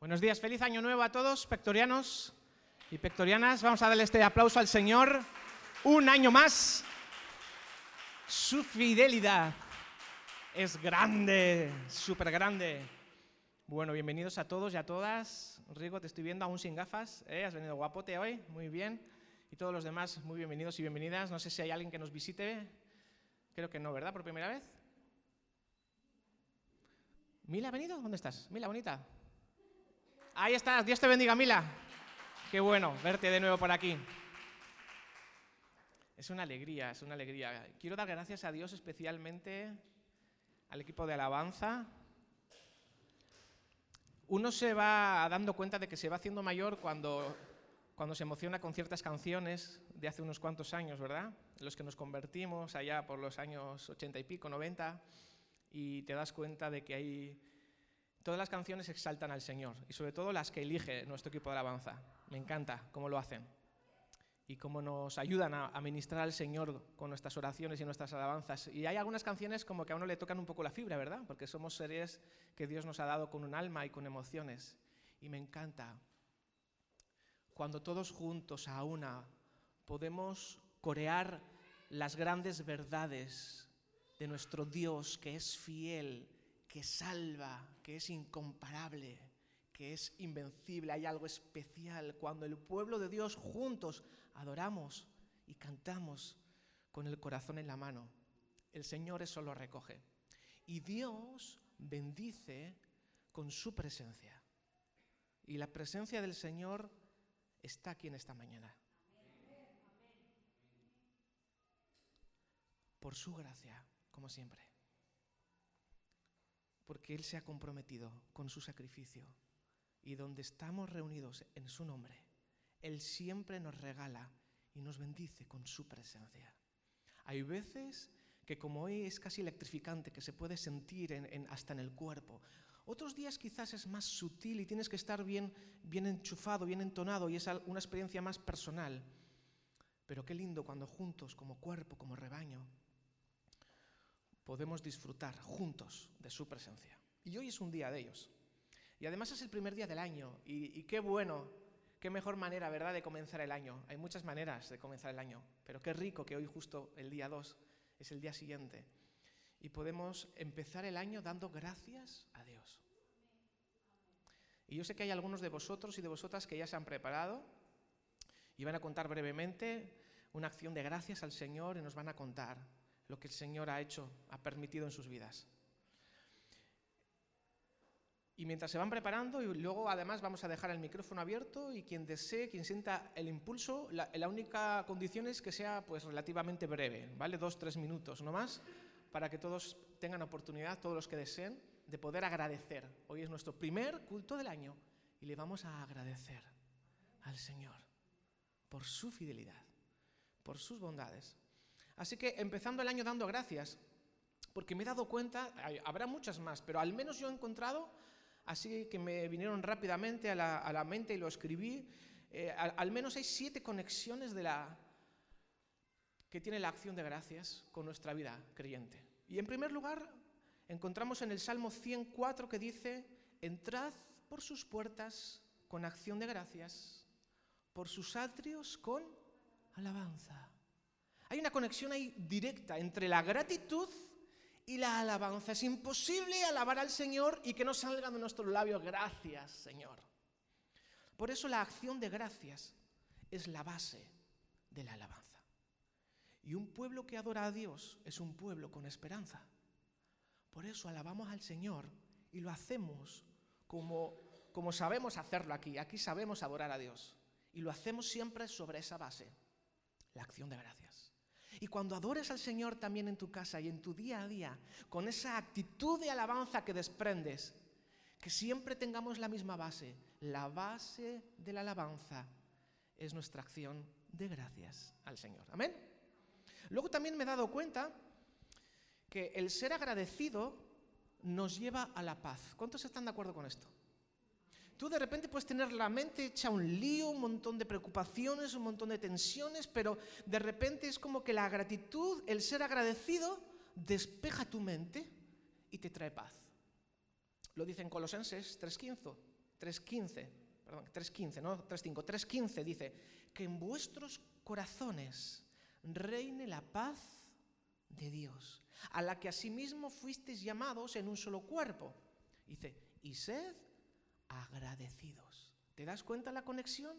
Buenos días, feliz año nuevo a todos, pectorianos y pectorianas. Vamos a darle este aplauso al Señor. Un año más. Su fidelidad es grande, súper grande. Bueno, bienvenidos a todos y a todas. Rigo, te estoy viendo aún sin gafas. ¿eh? Has venido guapote hoy, muy bien. Y todos los demás, muy bienvenidos y bienvenidas. No sé si hay alguien que nos visite. Creo que no, ¿verdad? Por primera vez. ¿Mila ha venido? ¿Dónde estás? Mila, bonita. Ahí estás, Dios te bendiga, Mila. Qué bueno verte de nuevo por aquí. Es una alegría, es una alegría. Quiero dar gracias a Dios especialmente al equipo de alabanza. Uno se va dando cuenta de que se va haciendo mayor cuando, cuando se emociona con ciertas canciones de hace unos cuantos años, ¿verdad? Los que nos convertimos allá por los años ochenta y pico, 90, y te das cuenta de que hay Todas las canciones exaltan al Señor y sobre todo las que elige nuestro equipo de alabanza. Me encanta cómo lo hacen y cómo nos ayudan a, ministrar al Señor con nuestras oraciones y nuestras alabanzas. Y hay algunas canciones como que a uno le tocan un poco la fibra, ¿verdad? Porque somos seres que Dios nos ha dado con un alma y con emociones. Y me encanta cuando todos juntos a una podemos corear las grandes verdades de nuestro Dios que es fiel que salva, que es incomparable, que es invencible. Hay algo especial cuando el pueblo de Dios juntos adoramos y cantamos con el corazón en la mano. El Señor eso lo recoge. Y Dios bendice con su presencia. Y la presencia del Señor está aquí en esta mañana. Por su gracia, como siempre porque Él se ha comprometido con su sacrificio. Y donde estamos reunidos en su nombre, Él siempre nos regala y nos bendice con su presencia. Hay veces que como hoy es casi electrificante, que se puede sentir hasta en el cuerpo. Otros días quizás es más sutil y tienes que estar bien, bien enchufado, bien entonado y es una experiencia más personal. Pero qué lindo cuando juntos, como cuerpo, como rebaño, podemos disfrutar juntos de su presencia. Y hoy es un día de ellos. Y además es el primer día del año. Y, qué bueno, qué mejor manera, ¿verdad?, de comenzar el año. Hay muchas maneras de comenzar el año, pero qué rico que hoy justo el día 2 es el día siguiente. Y podemos empezar el año dando gracias a Dios. Y yo sé que hay algunos de vosotros y de vosotras que ya se han preparado y van a contar brevemente una acción de gracias al Señor y nos van a contar lo que el Señor ha hecho, ha permitido en sus vidas. Y mientras se van preparando, y luego además vamos a dejar el micrófono abierto y quien desee, quien sienta el impulso, la, única condición es que sea pues relativamente breve, ¿vale? Dos, tres minutos, no más, para que todos tengan oportunidad, todos los que deseen, de poder agradecer. Hoy es nuestro primer culto del año y le vamos a agradecer al Señor por su fidelidad, por sus bondades. Así que empezando el año dando gracias, porque me he dado cuenta, habrá muchas más, pero al menos yo he encontrado, así que me vinieron rápidamente a la, mente y lo escribí, eh, al, menos hay siete conexiones de la, que tiene la acción de gracias con nuestra vida creyente. Y en primer lugar, encontramos en el Salmo 104 que dice, entrad por sus puertas con acción de gracias, por sus atrios con alabanza. Hay una conexión ahí directa entre la gratitud y la alabanza. Es imposible alabar al Señor y que no salga de nuestros labios gracias, Señor. Por eso la acción de gracias es la base de la alabanza. Y un pueblo que adora a Dios es un pueblo con esperanza. Por eso alabamos al Señor y lo hacemos como, como sabemos hacerlo aquí. Aquí sabemos adorar a Dios. Y lo hacemos siempre sobre esa base, la acción de gracias. Y cuando adores al Señor también en tu casa y en tu día a día, con esa actitud de alabanza que desprendes, que siempre tengamos la misma base. La base de la alabanza es nuestra acción de gracias al Señor. Amén. Luego también me he dado cuenta que el ser agradecido nos lleva a la paz. ¿Cuántos están de acuerdo con esto? Tú de repente puedes tener la mente hecha un lío, un montón de preocupaciones, un montón de tensiones, pero de repente es como que la gratitud, el ser agradecido, despeja tu mente y te trae paz. Lo dice en Colosenses 3.15. 3.15, perdón, 3.15, no 3.5, 3.15 dice, que en vuestros corazones reine la paz de Dios, a la que asimismo fuisteis llamados en un solo cuerpo. Dice, y sed agradecidos. ¿Te das cuenta la conexión?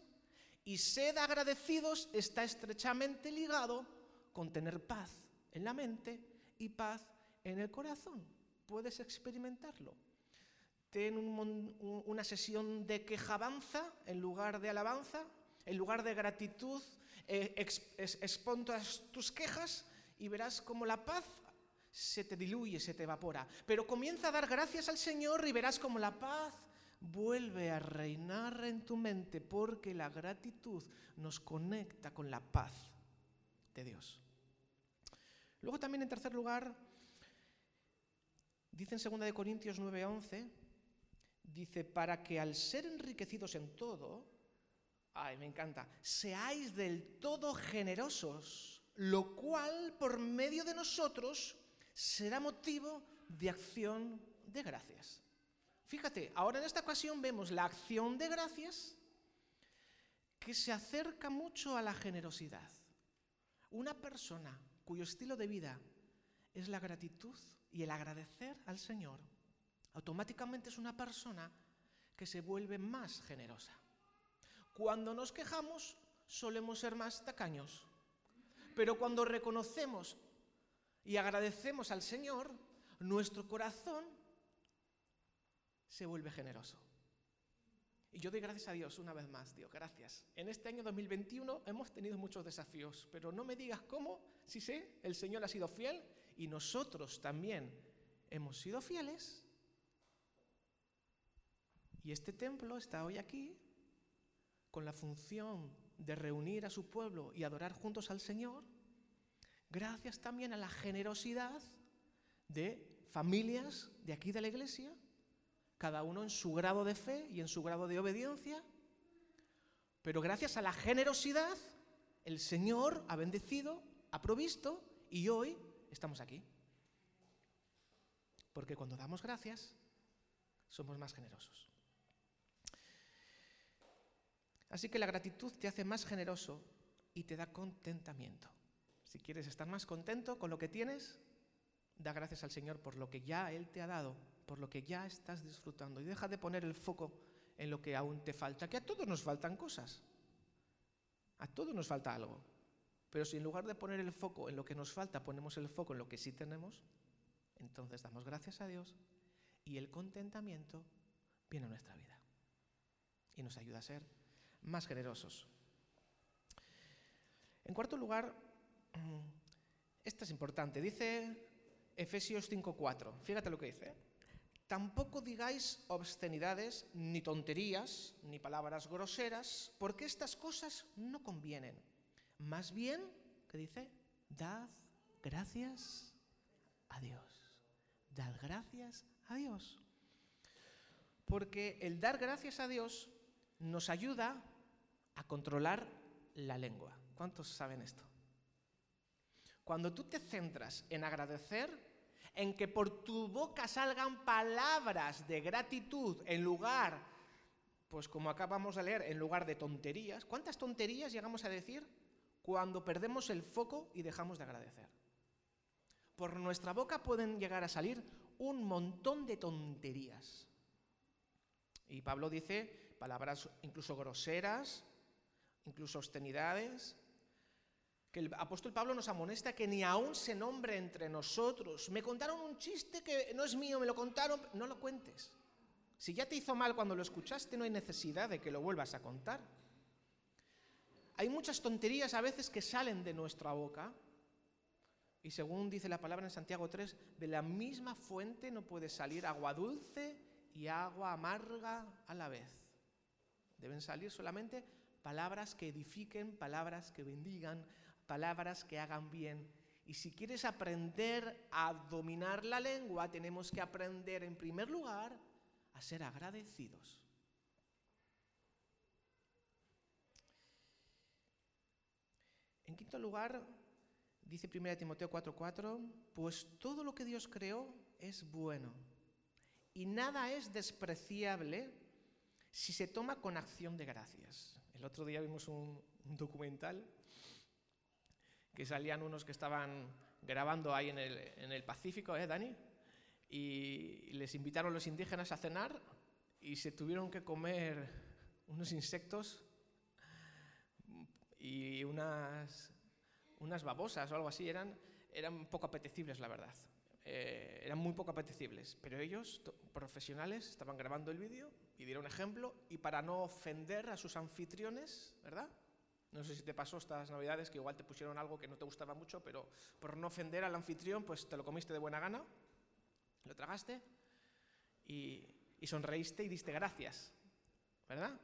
Y sed agradecidos está estrechamente ligado con tener paz en la mente y paz en el corazón. Puedes experimentarlo. Ten una sesión de quejabanza en lugar de alabanza, en lugar de gratitud, eh, expon tus quejas y verás como la paz se te diluye, se te evapora. Pero comienza a dar gracias al Señor y verás como la paz vuelve a reinar en tu mente porque la gratitud nos conecta con la paz de Dios. Luego también en tercer lugar, dice en 2 Corintios 9:11, dice, para que al ser enriquecidos en todo, ay, me encanta, seáis del todo generosos, lo cual por medio de nosotros será motivo de acción de gracias. Fíjate, ahora en esta ocasión vemos la acción de gracias que se acerca mucho a la generosidad. Una persona cuyo estilo de vida es la gratitud y el agradecer al Señor, automáticamente es una persona que se vuelve más generosa. Cuando nos quejamos, solemos ser más tacaños. Pero cuando reconocemos y agradecemos al Señor, nuestro corazón se vuelve generoso. Y yo doy gracias a Dios una vez más, Dios, gracias. En este año 2021 hemos tenido muchos desafíos, pero no me digas cómo, si sé, el Señor ha sido fiel y nosotros también hemos sido fieles. Y este templo está hoy aquí con la función de reunir a su pueblo y adorar juntos al Señor, gracias también a la generosidad de familias de aquí de la iglesia cada uno en su grado de fe y en su grado de obediencia, pero gracias a la generosidad, el Señor ha bendecido, ha provisto y hoy estamos aquí. Porque cuando damos gracias, somos más generosos. Así que la gratitud te hace más generoso y te da contentamiento. Si quieres estar más contento con lo que tienes, da gracias al Señor por lo que ya Él te ha dado por lo que ya estás disfrutando y deja de poner el foco en lo que aún te falta, que a todos nos faltan cosas. A todos nos falta algo. Pero si en lugar de poner el foco en lo que nos falta, ponemos el foco en lo que sí tenemos, entonces damos gracias a Dios y el contentamiento viene a nuestra vida y nos ayuda a ser más generosos. En cuarto lugar, esta es importante, dice Efesios 5.4, fíjate lo que dice. Tampoco digáis obscenidades, ni tonterías, ni palabras groseras, porque estas cosas no convienen. Más bien, ¿qué dice? Dad gracias a Dios. Dad gracias a Dios. Porque el dar gracias a Dios nos ayuda a controlar la lengua. ¿Cuántos saben esto? Cuando tú te centras en agradecer, en que por tu boca salgan palabras de gratitud en lugar, pues como acabamos de leer, en lugar de tonterías. ¿Cuántas tonterías llegamos a decir cuando perdemos el foco y dejamos de agradecer? Por nuestra boca pueden llegar a salir un montón de tonterías. Y Pablo dice palabras incluso groseras, incluso obscenidades, que el apóstol Pablo nos amonesta que ni aún se nombre entre nosotros. Me contaron un chiste que no es mío, me lo contaron, no lo cuentes. Si ya te hizo mal cuando lo escuchaste, no hay necesidad de que lo vuelvas a contar. Hay muchas tonterías a veces que salen de nuestra boca. Y según dice la palabra en Santiago 3, de la misma fuente no puede salir agua dulce y agua amarga a la vez. Deben salir solamente palabras que edifiquen, palabras que bendigan, palabras que hagan bien. Y si quieres aprender a dominar la lengua, tenemos que aprender en primer lugar a ser agradecidos. En quinto lugar, dice 1 Timoteo 4:4, pues todo lo que Dios creó es bueno y nada es despreciable si se toma con acción de gracias. El otro día vimos un, documental que salían unos que estaban grabando ahí en el, Pacífico, ¿eh, Dani? Y les invitaron los indígenas a cenar y se tuvieron que comer unos insectos y unas, unas babosas o algo así. Eran, eran poco apetecibles, la verdad. Eh, eran muy poco apetecibles, pero ellos, profesionales, estaban grabando el vídeo y dieron ejemplo y para no ofender a sus anfitriones, ¿verdad? No sé si te pasó estas navidades que igual te pusieron algo que no te gustaba mucho, pero por no ofender al anfitrión, pues te lo comiste de buena gana, lo tragaste y, y sonreíste y diste gracias, ¿verdad?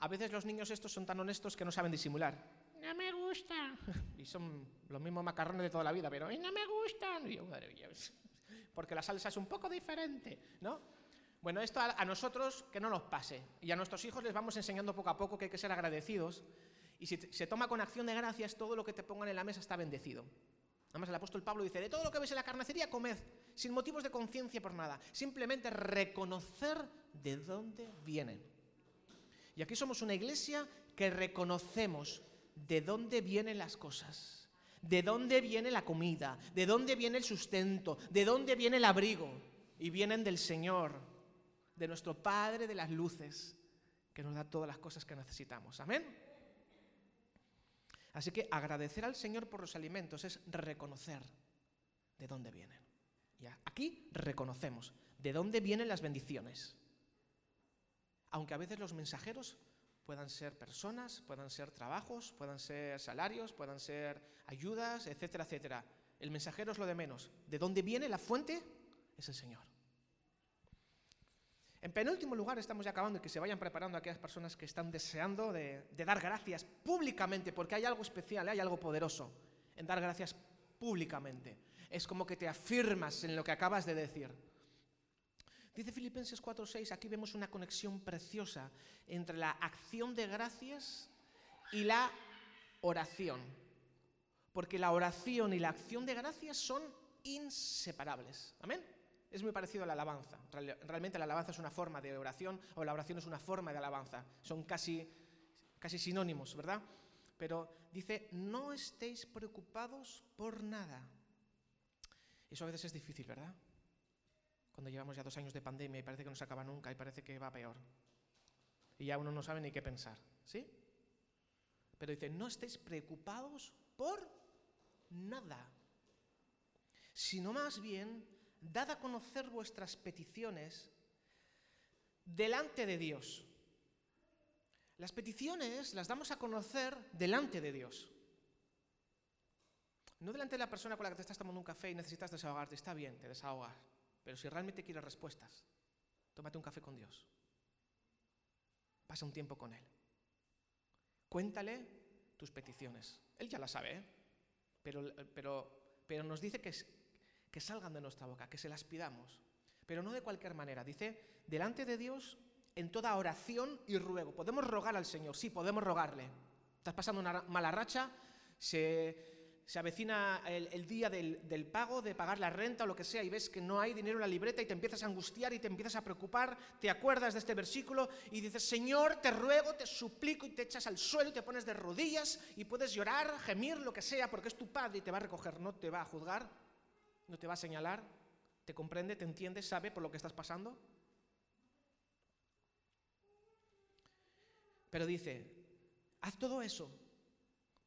A veces los niños estos son tan honestos que no saben disimular. No me gusta. Y son los mismos macarrones de toda la vida, pero no me gustan. Y yo, madre mía, porque la salsa es un poco diferente, ¿no? Bueno, esto a, nosotros que no nos pase. Y a nuestros hijos les vamos enseñando poco a poco que hay que ser agradecidos. Y si se toma con acción de gracias, todo lo que te pongan en la mesa está bendecido. Además, el apóstol Pablo dice, de todo lo que ves en la carnicería, comed, sin motivos de conciencia por nada. Simplemente reconocer de dónde vienen. Y aquí somos una iglesia que reconocemos de dónde vienen las cosas, de dónde viene la comida, de dónde viene el sustento, de dónde viene el abrigo. Y vienen del Señor de nuestro Padre de las luces, que nos da todas las cosas que necesitamos. Amén. Así que agradecer al Señor por los alimentos es reconocer de dónde vienen. Ya, aquí reconocemos de dónde vienen las bendiciones. Aunque a veces los mensajeros puedan ser personas, puedan ser trabajos, puedan ser salarios, puedan ser ayudas, etcétera, etcétera. El mensajero es lo de menos. De dónde viene la fuente es el Señor. En penúltimo lugar, estamos ya acabando y que se vayan preparando aquellas personas que están deseando de, dar gracias públicamente, porque hay algo especial, hay algo poderoso en dar gracias públicamente. Es como que te afirmas en lo que acabas de decir. Dice Filipenses 4:6, aquí vemos una conexión preciosa entre la acción de gracias y la oración. Porque la oración y la acción de gracias son inseparables. Amén. Es muy parecido a la alabanza. Realmente la alabanza es una forma de oración o la oración es una forma de alabanza. Son casi, casi sinónimos, ¿verdad? Pero dice, no estéis preocupados por nada. Eso a veces es difícil, ¿verdad? Cuando llevamos ya dos años de pandemia y parece que no se acaba nunca y parece que va peor. Y ya uno no sabe ni qué pensar, ¿sí? Pero dice, no estéis preocupados por nada, sino más bien dad a conocer vuestras peticiones delante de Dios. Las peticiones las damos a conocer delante de Dios. No delante de la persona con la que te estás tomando un café y necesitas desahogarte. Está bien, te desahogas. Pero si realmente quieres respuestas, tómate un café con Dios. Pasa un tiempo con Él. Cuéntale tus peticiones. Él ya las sabe, ¿eh? pero, pero, pero nos dice que, que salgan de nuestra boca, que se las pidamos. Pero no de cualquier manera. Dice, delante de Dios, en toda oración y ruego. Podemos rogar al Señor, sí, podemos rogarle. Estás pasando una mala racha, se, avecina el, día del, del, pago, de pagar la renta o lo que sea, y ves que no hay dinero en la libreta y te empiezas a angustiar y te empiezas a preocupar, te acuerdas de este versículo y dices, Señor, te ruego, te suplico y te echas al suelo y te pones de rodillas y puedes llorar, gemir, lo que sea, porque es tu Padre y te va a recoger, no te va a juzgar no te va a señalar, te comprende, te entiende, sabe por lo que estás pasando. Pero dice, haz todo eso,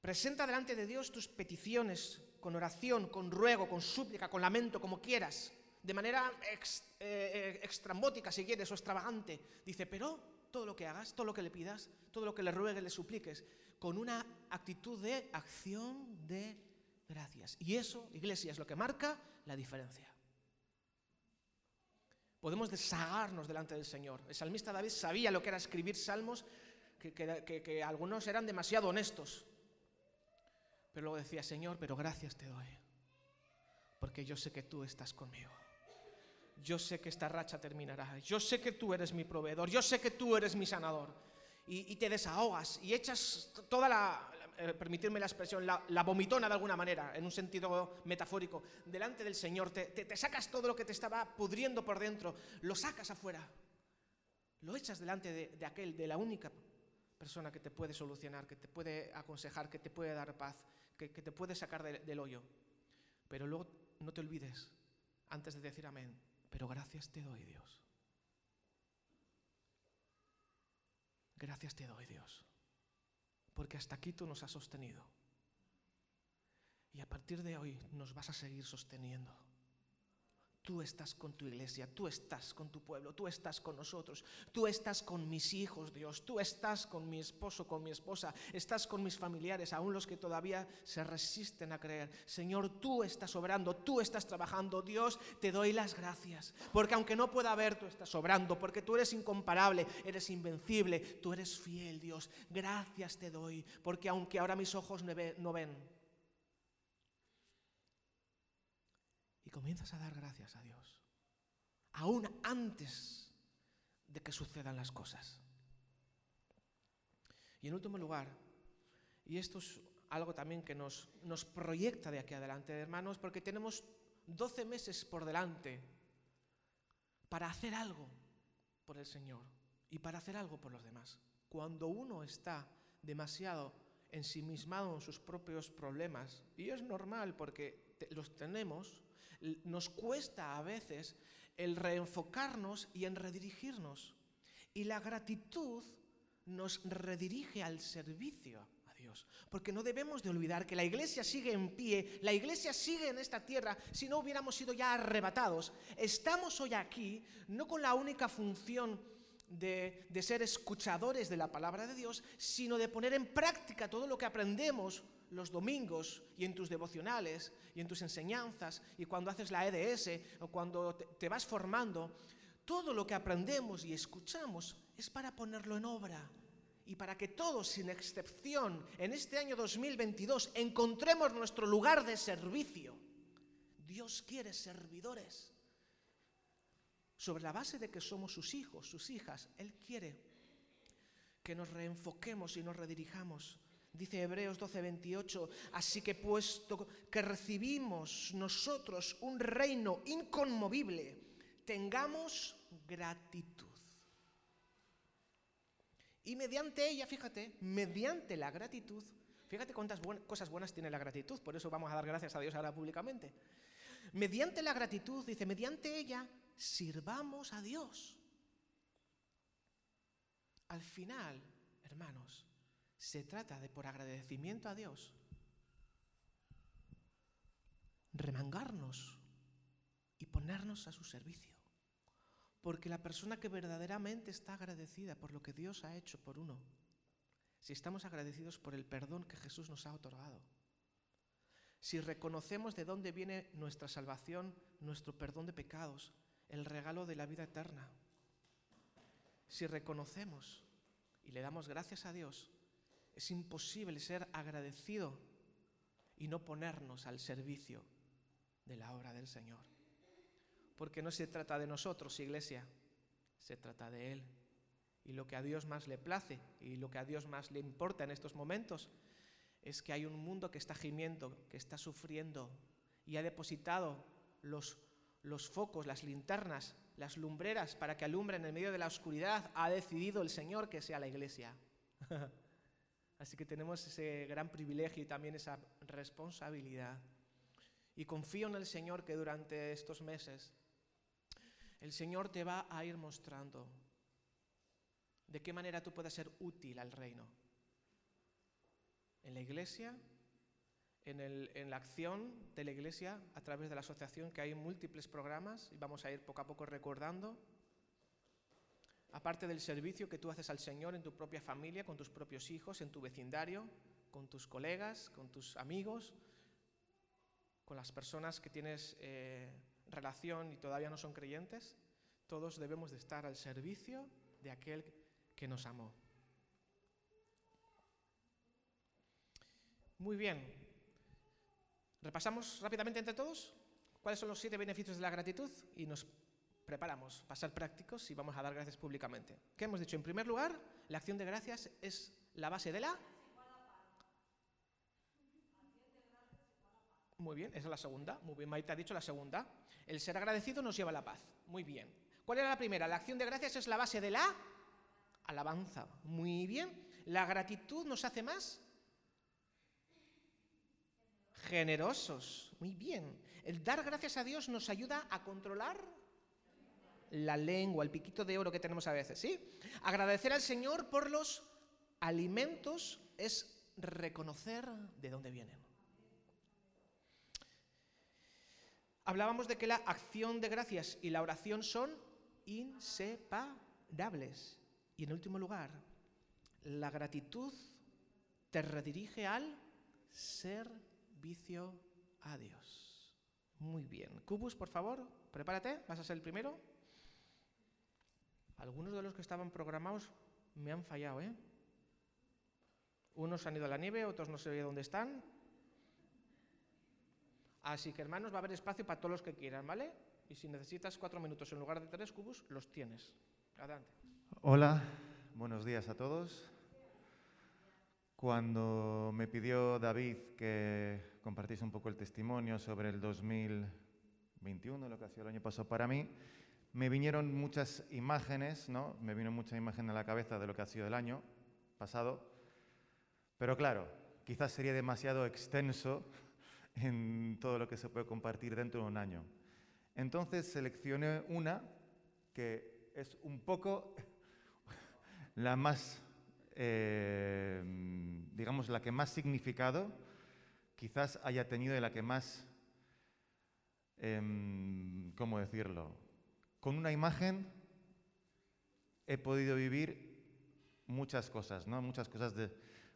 presenta delante de Dios tus peticiones con oración, con ruego, con súplica, con lamento, como quieras, de manera eh, eh, extrambótica si quieres o extravagante. Dice, pero todo lo que hagas, todo lo que le pidas, todo lo que le ruegues, le supliques, con una actitud de acción de gracias. Y eso, iglesia, es lo que marca la diferencia. Podemos desagarnos delante del Señor. El salmista David sabía lo que era escribir salmos, que, algunos eran demasiado honestos. Pero luego decía, Señor, pero gracias te doy, porque yo sé que tú estás conmigo. Yo sé que esta racha terminará. Yo sé que tú eres mi proveedor. Yo sé que tú eres mi sanador. Y, y te desahogas y echas toda la, eh, permitirme la expresión, la, vomitona de alguna manera, en un sentido metafórico, delante del Señor, te, te, sacas todo lo que te estaba pudriendo por dentro, lo sacas afuera. Lo echas delante de, aquel, de la única persona que te puede solucionar, que te puede aconsejar, que te puede dar paz, que, te puede sacar del hoyo. Pero luego no te olvides, antes de decir amén, pero gracias te doy, Dios. Gracias te doy, Dios, porque hasta aquí tú nos has sostenido. Y a partir de hoy nos vas a seguir sosteniendo. Tú estás con tu iglesia, tú estás con tu pueblo, tú estás con nosotros, tú estás con mis hijos, Dios, tú estás con mi esposo, con mi esposa, estás con mis familiares, aún los que todavía se resisten a creer. Señor, tú estás obrando, tú estás trabajando, Dios, te doy las gracias, porque aunque no pueda ver, tú estás obrando, porque tú eres incomparable, eres invencible, tú eres fiel, Dios. Gracias te doy, porque aunque ahora mis ojos no ven, y comienzas a dar gracias a Dios, aún antes de que sucedan las cosas. Y en último lugar, y esto es algo también que nos, nos proyecta de aquí adelante, hermanos, porque tenemos 12 meses por delante para hacer algo por el Señor y para hacer algo por los demás. Cuando uno está demasiado ensimismado en sus propios problemas, y es normal porque los tenemos, nos cuesta a veces el reenfocarnos y en redirigirnos. Y la gratitud nos redirige al servicio a Dios. Porque no debemos de olvidar que la iglesia sigue en pie, la iglesia sigue en esta tierra si no hubiéramos sido ya arrebatados. Estamos hoy aquí no con la única función de, de ser escuchadores de la palabra de Dios, sino de poner en práctica todo lo que aprendemos los domingos y en tus devocionales y en tus enseñanzas y cuando haces la EDS o cuando te, vas formando, todo lo que aprendemos y escuchamos es para ponerlo en obra y para que todos, sin excepción, en este año 2022 encontremos nuestro lugar de servicio. Dios quiere servidores. Sobre la base de que somos sus hijos, sus hijas, Él quiere que nos reenfoquemos y nos redirijamos Dice Hebreos 12:28, así que puesto que recibimos nosotros un reino inconmovible, tengamos gratitud. Y mediante ella, fíjate, mediante la gratitud, fíjate cuántas cosas buenas tiene la gratitud, por eso vamos a dar gracias a Dios ahora públicamente. Mediante la gratitud, dice, mediante ella, sirvamos a Dios. Al final, hermanos, se trata de, por agradecimiento a Dios, remangarnos y ponernos a su servicio. Porque la persona que verdaderamente está agradecida por lo que Dios ha hecho por uno, si estamos agradecidos por el perdón que Jesús nos ha otorgado, si reconocemos de dónde viene nuestra salvación, nuestro perdón de pecados, el regalo de la vida eterna, si reconocemos y le damos gracias a Dios es imposible ser agradecido y no ponernos al servicio de la obra del Señor. Porque no se trata de nosotros, iglesia, se trata de Él. Y lo que a Dios más le place y lo que a Dios más le importa en estos momentos es que hay un mundo que está gimiendo, que está sufriendo y ha depositado los, los focos, las linternas, las lumbreras para que alumbren en medio de la oscuridad. Ha decidido el Señor que sea la iglesia. Así que tenemos ese gran privilegio y también esa responsabilidad. Y confío en el Señor que durante estos meses el Señor te va a ir mostrando de qué manera tú puedes ser útil al reino. En la iglesia, en, en, la acción de la iglesia, a través de la asociación, que hay múltiples programas y vamos a ir poco a poco recordando aparte del servicio que tú haces al Señor en tu propia familia, con tus propios hijos, en tu vecindario, con tus colegas, con tus amigos, con las personas que tienes eh, relación y todavía no son creyentes, todos debemos de estar al servicio de aquel que nos amó. Muy bien. ¿Repasamos rápidamente entre todos? ¿Cuáles son los siete beneficios de la gratitud? Y nos preparamos para ser prácticos y vamos a dar gracias públicamente. ¿Qué hemos dicho? En primer lugar, la acción de gracias es la base de la... Muy bien, esa es la segunda. Muy bien, Maite ha dicho la segunda. El ser agradecido nos lleva a la paz. Muy bien. ¿Cuál era la primera? La acción de gracias es la base de la alabanza. Muy bien. La gratitud nos hace más generosos. Muy bien. El dar gracias a Dios nos ayuda a controlar la lengua, el piquito de oro que tenemos a veces, ¿sí? Agradecer al Señor por los alimentos es reconocer de dónde vienen. Hablábamos de que la acción de gracias y la oración son inseparables. Y en último lugar, la gratitud te redirige al servicio a Dios. Muy bien. Cubus, por favor, prepárate, vas a ser el primero. Algunos de los que estaban programados me han fallado, ¿eh? Unos han ido a la nieve, otros no sé dónde están. Así que, hermanos, va a haber espacio para todos los que quieran, ¿vale? Y si necesitas cuatro minutos en lugar de tres cubos, los tienes. Adelante. Hola, buenos días a todos. Cuando me pidió David que compartiese un poco el testimonio sobre el 2021, lo que ha sido el año pasado para mí, me vinieron muchas imágenes, ¿no? Me vino mucha imagen a la cabeza de lo que ha sido el año pasado. Pero claro, quizás sería demasiado extenso en todo lo que se puede compartir dentro de un año. Entonces seleccioné una que es un poco la más, eh, digamos, la que más significado quizás haya tenido y la que más, em, ¿cómo decirlo? Con una imagen he podido vivir muchas cosas, ¿no? Muchas cosas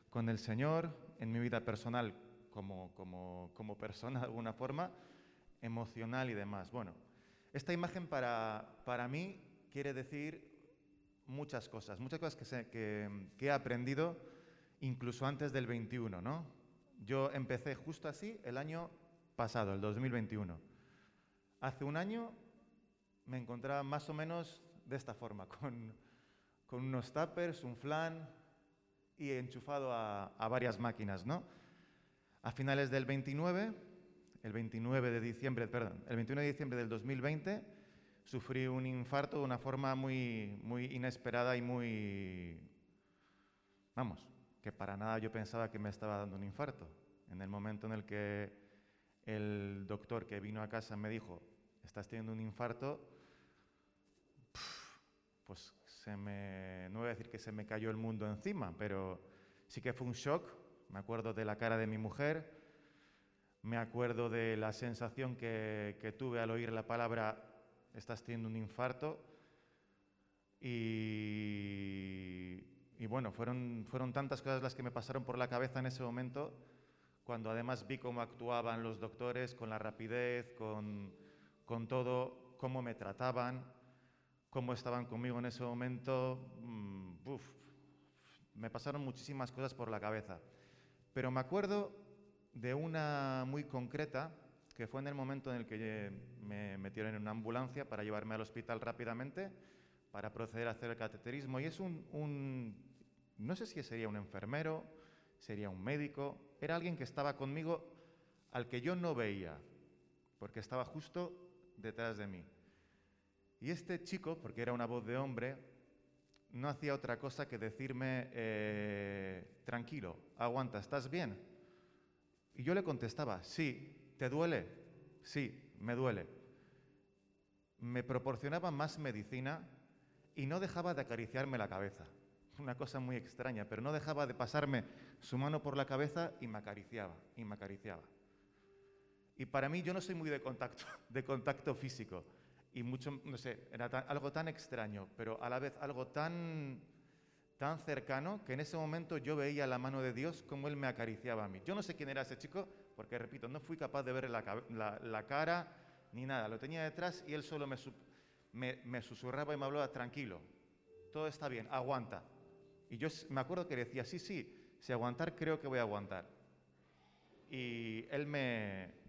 con el Señor, en mi vida personal como, como, persona de alguna forma, emocional y demás. Bueno, esta imagen para, para mí quiere decir muchas cosas, muchas cosas que, que, he aprendido incluso antes del 21, ¿no? Yo empecé justo así el año pasado, el 2021. Hace un año me encontraba más o menos de esta forma, con, unos tuppers, un flan y enchufado a, varias máquinas, ¿no? A finales del 29, el 29 de diciembre, perdón, el 21 de diciembre del 2020, sufrí un infarto de una forma muy, muy inesperada y muy, vamos, que para nada yo pensaba que me estaba dando un infarto. En el momento en el que el doctor que vino a casa me dijo, estás teniendo un infarto, pues se me, no voy a decir que se me cayó el mundo encima, pero sí que fue un shock. Me acuerdo de la cara de mi mujer, me acuerdo de la sensación que, tuve al oír la palabra estás teniendo un infarto. Y, y, bueno, fueron, fueron tantas cosas las que me pasaron por la cabeza en ese momento, cuando además vi cómo actuaban los doctores, con la rapidez, con, con todo, cómo me trataban cómo estaban conmigo en ese momento, mm, me pasaron muchísimas cosas por la cabeza. Pero me acuerdo de una muy concreta, que fue en el momento en el que me metieron en una ambulancia para llevarme al hospital rápidamente, para proceder a hacer el cateterismo. Y es un no sé si sería un enfermero, sería un médico, era alguien que estaba conmigo al que yo no veía, porque estaba justo detrás de mí. Y este chico, porque era una voz de hombre, no hacía otra cosa que decirme, eh, tranquilo, aguanta, ¿estás bien? Y yo le contestaba, sí, ¿te duele? Sí, me duele. Me proporcionaba más medicina y no dejaba de acariciarme la cabeza. Una cosa muy extraña, pero no dejaba de pasarme su mano por la cabeza y me acariciaba, y me acariciaba. Y para mí yo no soy muy de contacto, de contacto físico y mucho, no sé, era algo tan extraño, pero a la vez algo tan, tan cercano que en ese momento yo veía la mano de Dios como Él me acariciaba a mí. Yo no sé quién era ese chico, porque repito, no fui capaz de ver la, la, cara ni nada, lo tenía detrás y Él solo me, me, me susurraba y me hablaba, tranquilo, todo está bien, aguanta. Y yo me acuerdo que decía, sí, sí, si aguantar creo que voy a aguantar. Y Él me,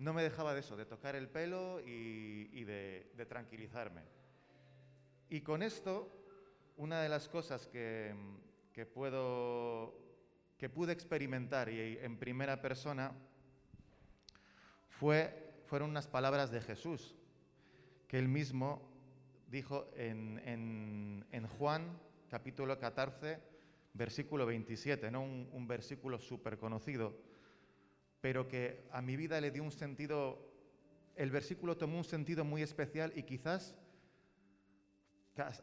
no me dejaba de eso, de tocar el pelo y, de, tranquilizarme. Y con esto, una de las cosas que, puedo, que pude experimentar y en primera persona fue, fueron unas palabras de Jesús, que él mismo dijo en, Juan capítulo 14, versículo 27, ¿no? un, un versículo súper conocido, pero que a mi vida le dio un sentido, el versículo tomó un sentido muy especial y quizás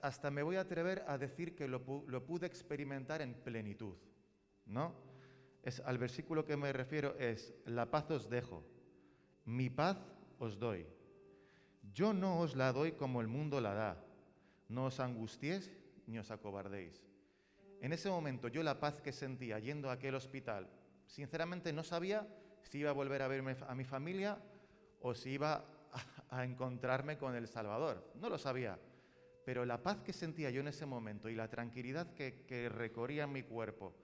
hasta me voy a atrever a decir que lo, pude experimentar en plenitud, ¿no? Es, al versículo que me refiero es, la paz os dejo, mi paz os doy. Yo no os la doy como el mundo la da. No os angustiéis ni os acobardéis. En ese momento yo la paz que sentía yendo a aquel hospital, sinceramente no sabía si iba a volver a verme a mi familia o si iba a encontrarme con el Salvador. No lo sabía pero la paz que sentía yo en ese momento y la tranquilidad que, recorría mi cuerpo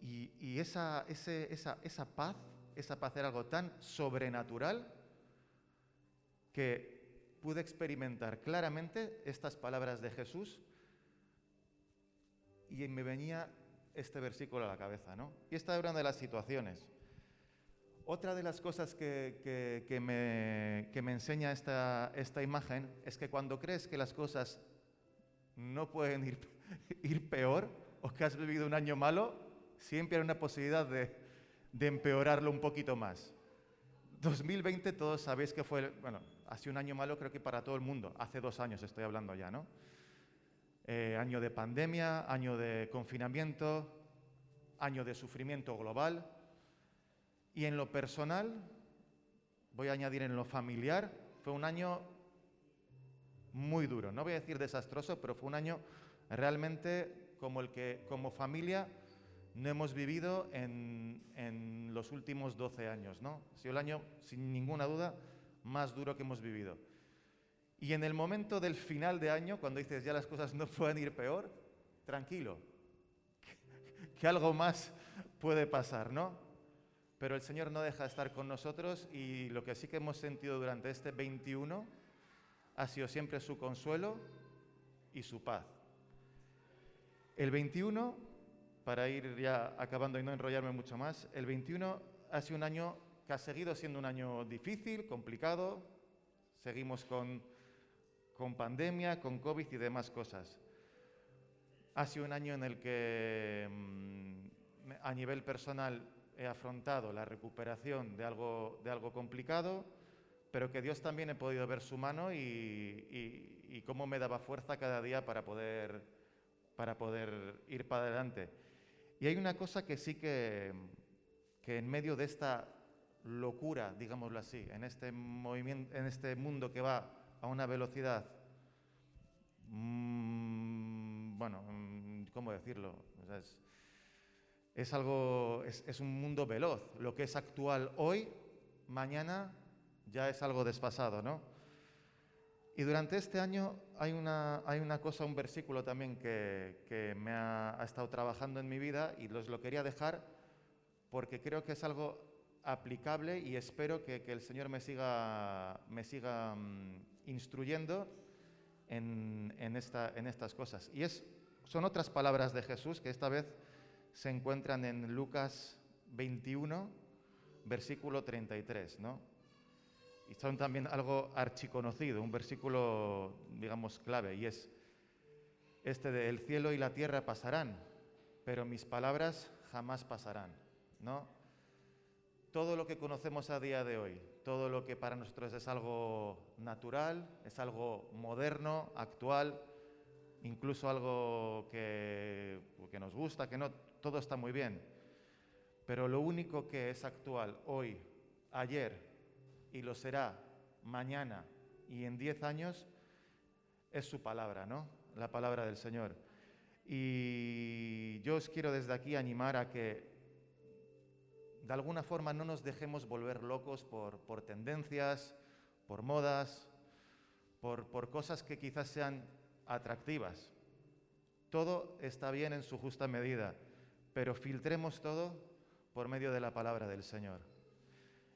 y, esa, esa, paz, esa paz era algo tan sobrenatural que pude experimentar claramente estas palabras de Jesús y me venía este versículo a la cabeza, ¿no? Y esta era una de las situaciones. Otra de las cosas que, me, enseña esta, imagen es que cuando crees que las cosas no pueden ir, peor o que has vivido un año malo, siempre hay una posibilidad de, empeorarlo un poquito más. 2020 todos sabéis que fue, bueno, ha sido un año malo creo que para todo el mundo, hace dos años estoy hablando ya, ¿no? Eh, año de pandemia, año de confinamiento, año de sufrimiento global, y en lo personal, voy a añadir en lo familiar, fue un año muy duro. No voy a decir desastroso, pero fue un año realmente como el que como familia no hemos vivido en, en los últimos 12 años. ¿no? Ha sido el año, sin ninguna duda, más duro que hemos vivido. Y en el momento del final de año, cuando dices ya las cosas no pueden ir peor, tranquilo, que algo más puede pasar, ¿no? Pero el Señor no deja de estar con nosotros y lo que sí que hemos sentido durante este 21 ha sido siempre su consuelo y su paz. El 21, para ir ya acabando y no enrollarme mucho más, el 21 ha sido un año que ha seguido siendo un año difícil, complicado, seguimos con, con pandemia, con COVID y demás cosas. Ha sido un año en el que mm, a nivel personal he afrontado la recuperación de algo, de algo complicado, pero que Dios también he podido ver su mano y, cómo me daba fuerza cada día para poder, para poder ir para adelante. Y hay una cosa que sí que, que en medio de esta locura, digámoslo así, en este, movimiento, en este mundo que va a una velocidad, mm, bueno, mm, ¿cómo decirlo? Algo, es, un mundo veloz. Lo que es actual hoy, mañana ya es algo desfasado, ¿no? Y durante este año hay una, hay una cosa, un versículo también que, me ha, estado trabajando en mi vida y los lo quería dejar porque creo que es algo aplicable y espero que, el Señor me siga, me siga mm, instruyendo en, en, esta, en estas cosas. Y es, son otras palabras de Jesús que esta vez se encuentran en Lucas 21, versículo 33, ¿no? Y son también algo archiconocido, un versículo, digamos, clave, y es este de el cielo y la tierra pasarán, pero mis palabras jamás pasarán, ¿no? Todo lo que conocemos a día de hoy, todo lo que para nosotros es algo natural, es algo moderno, actual, incluso algo que, que nos gusta, que no, todo está muy bien, pero lo único que es actual hoy, ayer y lo será mañana y en diez años es su palabra, ¿no? La palabra del Señor. Y yo os quiero desde aquí animar a que de alguna forma no nos dejemos volver locos por, por tendencias, por modas, por, por cosas que quizás sean atractivas. Todo está bien en su justa medida pero filtremos todo por medio de la palabra del Señor.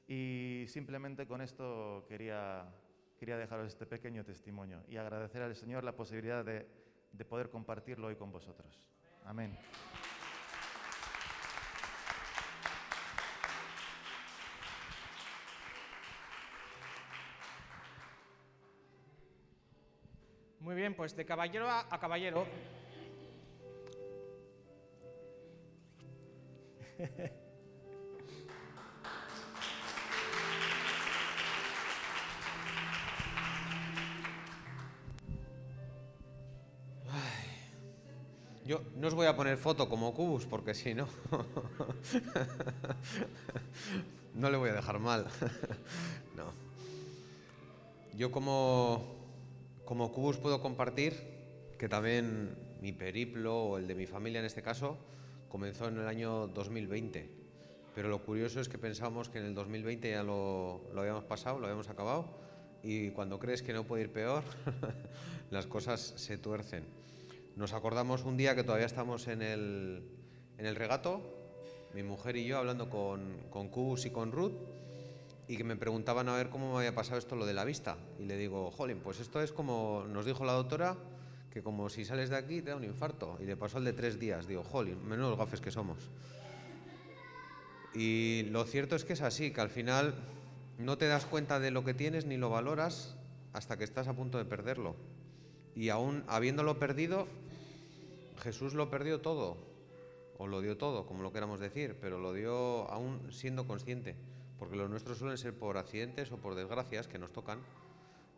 Y simplemente con esto quería, quería dejaros este pequeño testimonio y agradecer al Señor la posibilidad de, de poder compartirlo hoy con vosotros. Amén. Muy bien, pues de caballero a, a caballero. Yo no os voy a poner foto como Cubus porque si no, no le voy a dejar mal. no. Yo como, como Cubus puedo compartir que también mi periplo o el de mi familia en este caso comenzó en el año 2020. Pero lo curioso es que pensábamos que en el 2020 ya lo, lo habíamos pasado, lo habíamos acabado y cuando crees que no puede ir peor, las cosas se tuercen. Nos acordamos un día que todavía estamos en el, en el regato, mi mujer y yo hablando con, con y con Ruth, y que me preguntaban a ver cómo me había pasado esto lo de la vista. Y le digo, jolín, pues esto es como nos dijo la doctora, que como si sales de aquí te da un infarto. Y le pasó el de tres días. Digo, jolín, menos gafes que somos. Y lo cierto es que es así, que al final no te das cuenta de lo que tienes ni lo valoras hasta que estás a punto de perderlo. Y aún habiéndolo perdido, Jesús lo perdió todo, o lo dio todo, como lo queramos decir, pero lo dio aún siendo consciente, porque los nuestros suelen ser por accidentes o por desgracias que nos tocan,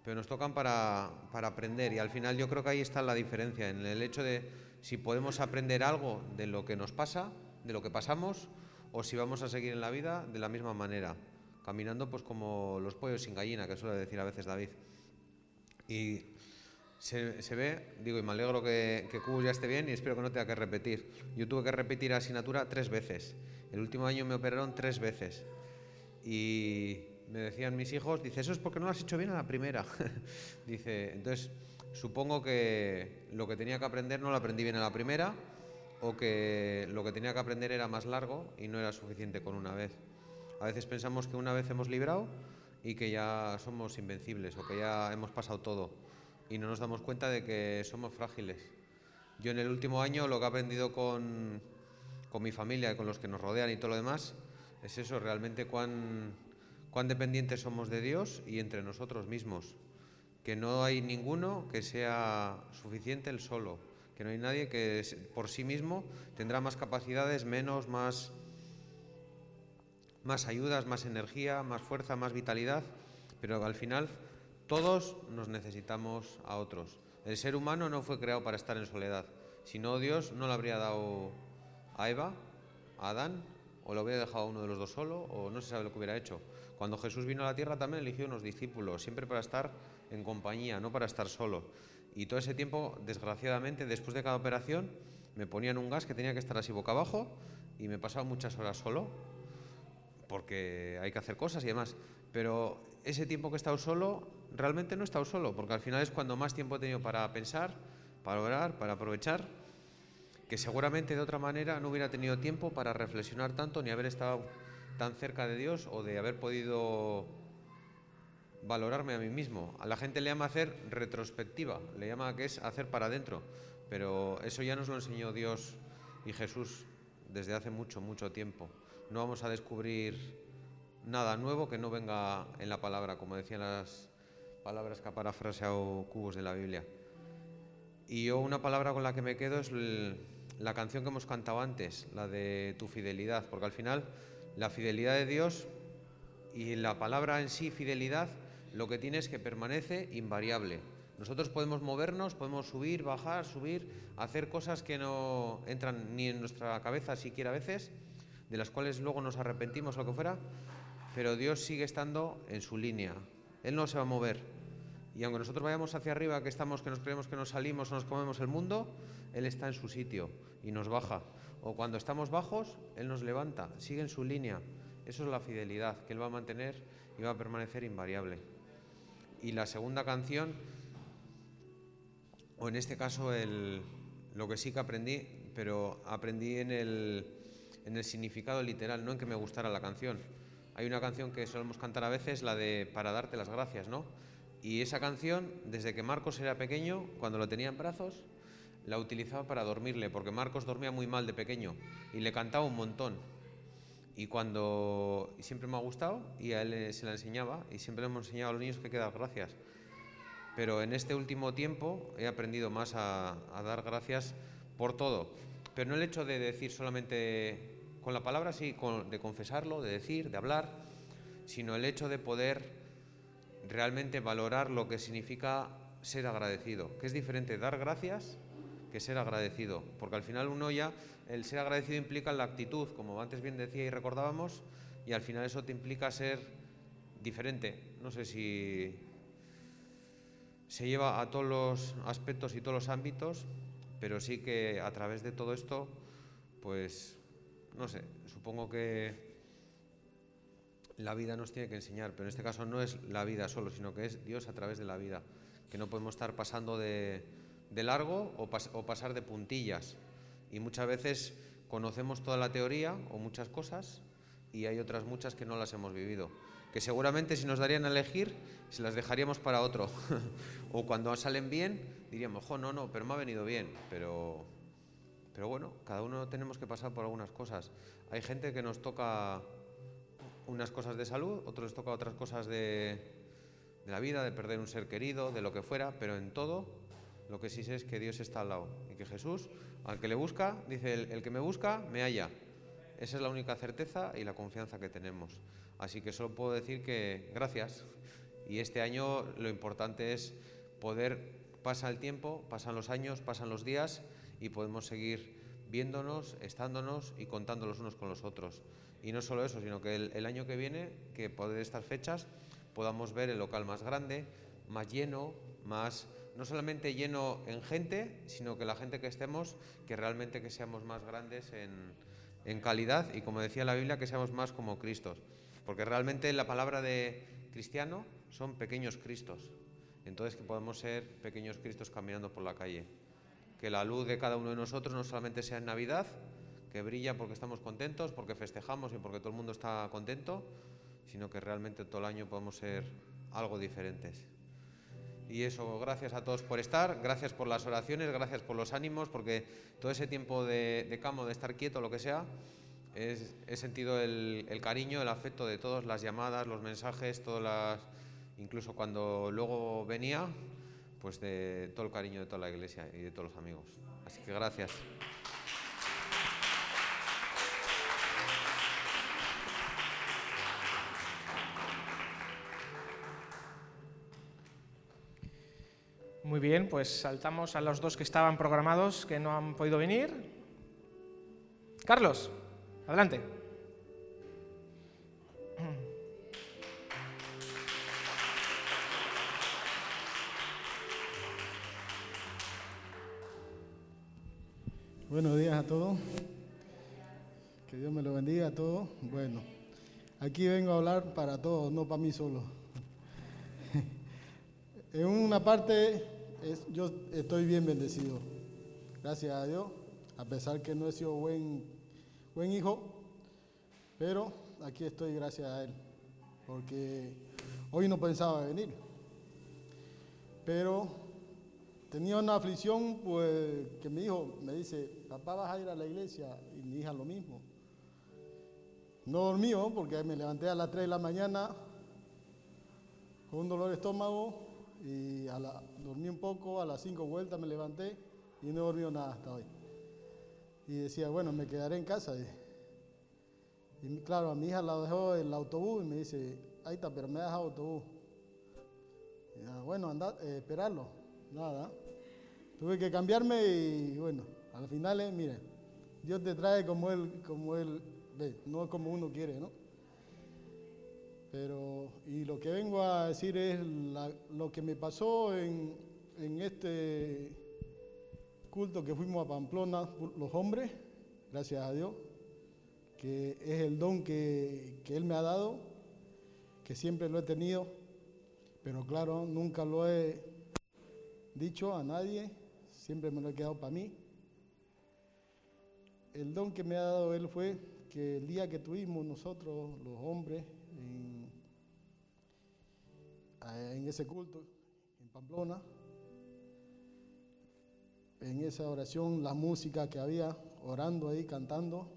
pero nos tocan para, para aprender y al final yo creo que ahí está la diferencia, en el hecho de si podemos aprender algo de lo que nos pasa, de lo que pasamos, o si vamos a seguir en la vida de la misma manera, caminando pues como los pollos sin gallina, que suele decir a veces David. Y se, se, ve, digo, y me alegro que, que Cubus ya esté bien y espero que no tenga que repetir. Yo tuve que repetir asignatura tres veces. El último año me operaron tres veces. Y me decían mis hijos, dice, eso es porque no lo has hecho bien a la primera. dice, entonces, supongo que lo que tenía que aprender no lo aprendí bien a la primera o que lo que tenía que aprender era más largo y no era suficiente con una vez. A veces pensamos que una vez hemos librado y que ya somos invencibles o que ya hemos pasado todo y no nos damos cuenta de que somos frágiles. Yo en el último año lo que he aprendido con, con mi familia y con los que nos rodean y todo lo demás es eso, realmente cuán, cuán dependientes somos de Dios y entre nosotros mismos. Que no hay ninguno que sea suficiente el solo, que no hay nadie que por sí mismo tendrá más capacidades, menos, más, más ayudas, más energía, más fuerza, más vitalidad, pero al final todos nos necesitamos a otros. El ser humano no fue creado para estar en soledad. Si no, Dios no le habría dado a Eva, a Adán, o lo habría dejado a uno de los dos solo, o no se sabe lo que hubiera hecho. Cuando Jesús vino a la tierra también eligió unos discípulos, siempre para estar en compañía, no para estar solo. Y todo ese tiempo, desgraciadamente, después de cada operación, me ponían un gas que tenía que estar así boca abajo y me pasaba muchas horas solo, porque hay que hacer cosas y demás. Pero ese tiempo que he estado solo realmente no he estado solo, porque al final es cuando más tiempo he tenido para pensar, para orar, para aprovechar, que seguramente de otra manera no hubiera tenido tiempo para reflexionar tanto ni haber estado tan cerca de Dios o de haber podido valorarme a mí mismo. A la gente le llama hacer retrospectiva, le llama que es hacer para adentro, pero eso ya nos lo enseñó Dios y Jesús desde hace mucho, mucho tiempo. No vamos a descubrir nada nuevo que no venga en la palabra, como decían las palabras que ha parafraseado Cubos de la Biblia. Y yo una palabra con la que me quedo es la canción que hemos cantado antes, la de tu fidelidad, porque al final la fidelidad de Dios y la palabra en sí, fidelidad, lo que tiene es que permanece invariable. Nosotros podemos movernos, podemos subir, bajar, subir, hacer cosas que no entran ni en nuestra cabeza siquiera a veces, de las cuales luego nos arrepentimos o lo que fuera, pero Dios sigue estando en su línea. Él no se va a mover. Y aunque nosotros vayamos hacia arriba, que estamos, que nos creemos que nos salimos o nos comemos el mundo, Él está en su sitio y nos baja. O cuando estamos bajos, Él nos levanta, sigue en su línea. Eso es la fidelidad que Él va a mantener y va a permanecer invariable. Y la segunda canción, o en este caso el, lo que sí que aprendí, pero aprendí en el, en el significado literal, no en que me gustara la canción. Hay una canción que solemos cantar a veces, la de Para darte las gracias, ¿no? Y esa canción, desde que Marcos era pequeño, cuando lo tenía en brazos, la utilizaba para dormirle, porque Marcos dormía muy mal de pequeño y le cantaba un montón. Y cuando siempre me ha gustado y a él se la enseñaba y siempre le hemos enseñado a los niños que hay que dar gracias. pero en este último tiempo he aprendido más a, dar gracias por todo. Pero no el hecho de decir solamente con la palabra, sí, de confesarlo, de decir, de hablar, sino el hecho de poder realmente valorar lo que significa ser agradecido, que es diferente dar gracias que ser agradecido, porque al final uno ya, el ser agradecido implica la actitud, como antes bien decía y recordábamos, y al final eso te implica ser diferente. No sé si se lleva a todos los aspectos y todos los ámbitos, pero sí que a través de todo esto, pues, no sé, supongo que la vida nos tiene que enseñar, pero en este caso no es la vida solo, sino que es Dios a través de la vida, que no podemos estar pasando de, largo o, pasar de puntillas. Y muchas veces conocemos toda la teoría o muchas cosas y hay otras muchas que no las hemos vivido que seguramente si nos darían a elegir, se las dejaríamos para otro. o cuando salen bien, diríamos, jo, no, no, pero me ha venido bien. Pero, pero bueno, cada uno tenemos que pasar por algunas cosas. Hay gente que nos toca unas cosas de salud, otros les toca otras cosas de, de la vida, de perder un ser querido, de lo que fuera, pero en todo lo que sí sé es que Dios está al lado y que Jesús, al que le busca, dice, el, el que me busca, me halla. Esa es la única certeza y la confianza que tenemos. Así que solo puedo decir que gracias. Y este año lo importante es poder, pasa el tiempo, pasan los años, pasan los días y podemos seguir viéndonos, estándonos y contando los unos con los otros. Y no solo eso, sino que el, año que viene, que poder estas fechas, podamos ver el local más grande, más lleno, más no solamente lleno en gente, sino que la gente que estemos, que realmente que seamos más grandes en, en calidad y como decía la Biblia, que seamos más como Cristos. Porque realmente la palabra de cristiano son pequeños cristos. Entonces que podamos ser pequeños cristos caminando por la calle. Que la luz de cada uno de nosotros no solamente sea en Navidad, que brilla porque estamos contentos, porque festejamos y porque todo el mundo está contento, sino que realmente todo el año podamos ser algo diferentes. Y eso, gracias a todos por estar, gracias por las oraciones, gracias por los ánimos, porque todo ese tiempo de, de de estar quieto, lo que sea, he sentido el, cariño, el afecto de todas las llamadas, los mensajes, todas las, incluso cuando luego venía, pues de todo el cariño de toda la iglesia y de todos los amigos. Así que gracias. Muy bien, pues saltamos a los dos que estaban programados, que no han podido venir. Carlos. Adelante. Buenos días a todos. Que Dios me lo bendiga a todos. Bueno, aquí vengo a hablar para todos, no para mí solo. en una parte yo estoy bien bendecido. Gracias a Dios, a pesar que no he sido buen buen hijo, pero aquí estoy gracias a él, porque hoy no pensaba venir. Pero tenía una aflicción, pues, que mi hijo me dice, papá vas a ir a la iglesia, y mi hija lo mismo. No dormió porque me levanté a las 3 de la mañana con un dolor de estómago y a la, dormí un poco, a las 5 vueltas me levanté y no dormí nada hasta hoy. Y decía, bueno, me quedaré en casa. Y claro, a mi hija la dejó el autobús y me dice, ahí está, pero me deja autobús. bueno, anda, eh, esperarlo. Nada. Tuve que cambiarme y bueno, al final, eh, mire, Dios te trae como Él, como Él ve, no como uno quiere, ¿no? Pero, y lo que vengo a decir es lo que me pasó en, este culto que fuimos a Pamplona, los hombres, gracias a Dios, que es el don que, Él me ha dado, que siempre lo he tenido, pero claro, nunca lo he dicho a nadie, siempre me lo he quedado para mí. El don que me ha dado Él fue que el día que tuvimos nosotros, los hombres, en ese culto, en Pamplona, en esa oración, la música que había, orando ahí, cantando.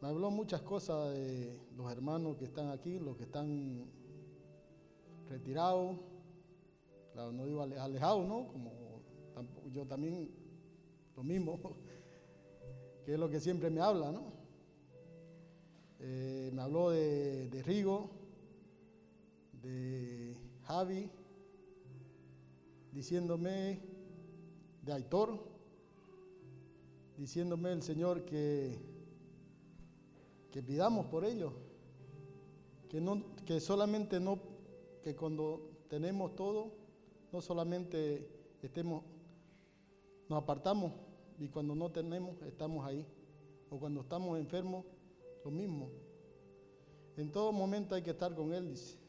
Me habló muchas cosas de los hermanos que están aquí, los que están retirados, Claro, no digo alejado, ¿no? Como yo también lo mismo, que es lo que siempre me habla, ¿no? Eh, me habló de Rigo, de Javi, diciéndome de Aitor, diciéndome el Señor que, que pidamos por ellos, que, no, que solamente no, que cuando tenemos todo, no solamente estemos, nos apartamos y cuando no tenemos, estamos ahí, o cuando estamos enfermos, lo mismo. En todo momento hay que estar con Él, dice.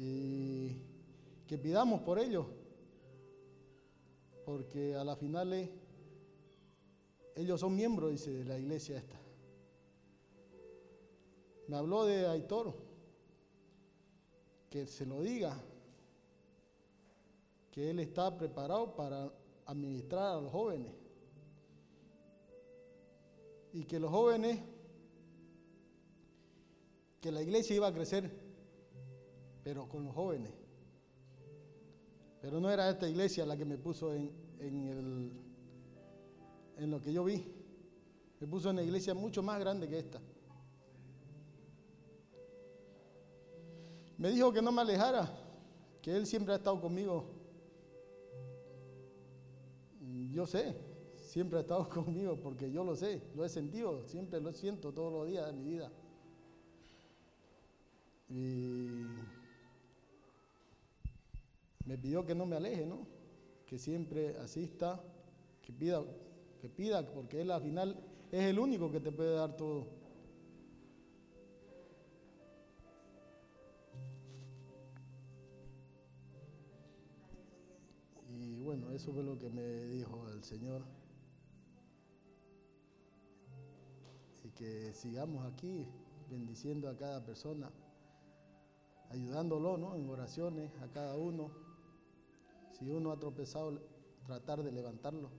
Y que pidamos por ellos, porque a la final ellos son miembros, de la iglesia esta. Me habló de Aitor, que se lo diga, que él está preparado para administrar a los jóvenes. Y que los jóvenes, que la iglesia iba a crecer, pero con los jóvenes. Pero no era esta iglesia la que me puso en, en lo que yo vi. Me puso en una iglesia mucho más grande que esta. Me dijo que no me alejara, que él siempre ha estado conmigo. Yo sé, siempre ha estado conmigo porque yo lo sé, lo he sentido, siempre lo siento todos los días de mi vida. Y me pidió que no me aleje, ¿no? Que siempre asista, que pida, que pida, porque él al final es el único que te puede dar todo. Y bueno, eso fue lo que me dijo el Señor. Y que sigamos aquí bendiciendo a cada persona, ayudándolo, ¿no? En oraciones a cada uno. Si uno ha tropezado, tratar de levantarlo.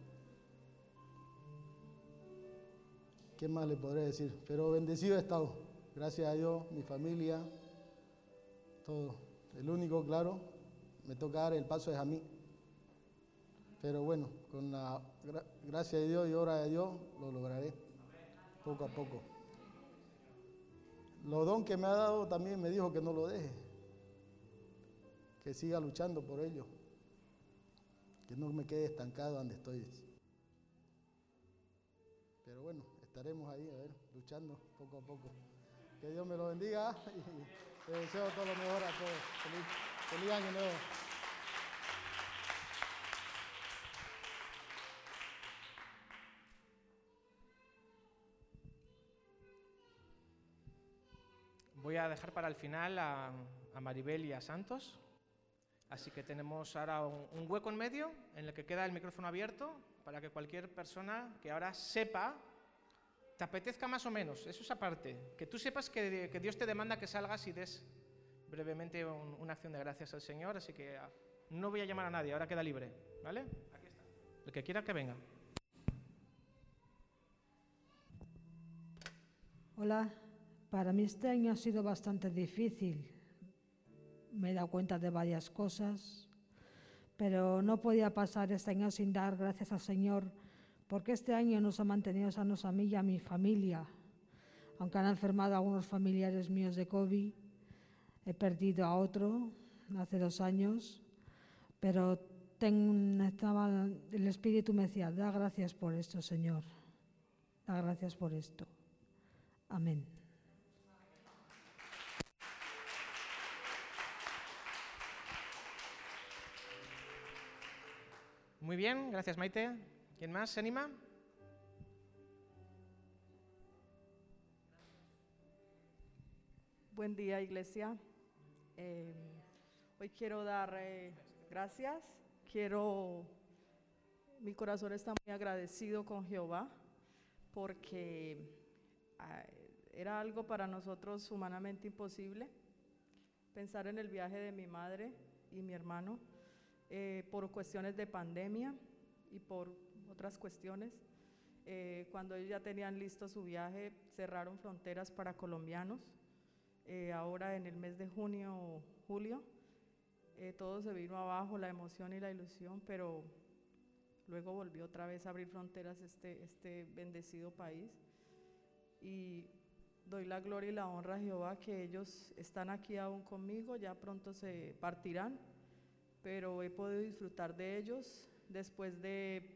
¿Qué más le podré decir? Pero bendecido he estado. Gracias a Dios, mi familia, todo. El único, claro, me toca dar el paso es a mí. Pero bueno, con la gracia de Dios y obra de Dios lo lograré poco a poco. Lo don que me ha dado también me dijo que no lo deje, que siga luchando por ello que no me quede estancado donde estoy. Pero bueno, estaremos ahí, a ver, luchando poco a poco. Que Dios me lo bendiga y te deseo todo lo mejor a todos. Feliz, feliz año nuevo. Voy a dejar para el final a, a Maribel y a Santos. Así que tenemos ahora un, hueco en medio en el que queda el micrófono abierto para que cualquier persona que ahora sepa, te apetezca más o menos, eso es aparte, que tú sepas que, Dios te demanda que salgas y des brevemente una acción de gracias al Señor, así que ah, no voy a llamar a nadie, ahora queda libre, ¿vale? Aquí está. El que quiera que venga. Hola, para mí este año ha sido bastante difícil me he dado cuenta de varias cosas, pero no podía pasar este año sin dar gracias al Señor, porque este año nos ha mantenido sanos a mí y a mi familia. Aunque han enfermado algunos familiares míos de COVID, he perdido a otro hace dos años, pero tengo, estaba, el Espíritu me decía, da gracias por esto, Señor, da gracias por esto. Amén. Muy bien, gracias Maite. ¿Quién más se anima? Buen día, iglesia. Eh, hoy quiero dar eh, gracias. Quiero, mi corazón está muy agradecido con Jehová porque ah, era algo para nosotros humanamente imposible. Pensar en el viaje de mi madre y mi hermano eh, por cuestiones de pandemia y por otras cuestiones. Eh, cuando ellos ya tenían listo su viaje, cerraron fronteras para colombianos. Eh, ahora en el mes de junio, julio, eh, todo se vino abajo, la emoción y la ilusión, pero luego volvió otra vez a abrir fronteras este, este bendecido país. Y doy la gloria y la honra a Jehová que ellos están aquí aún conmigo, ya pronto se partirán, pero he podido disfrutar de ellos después de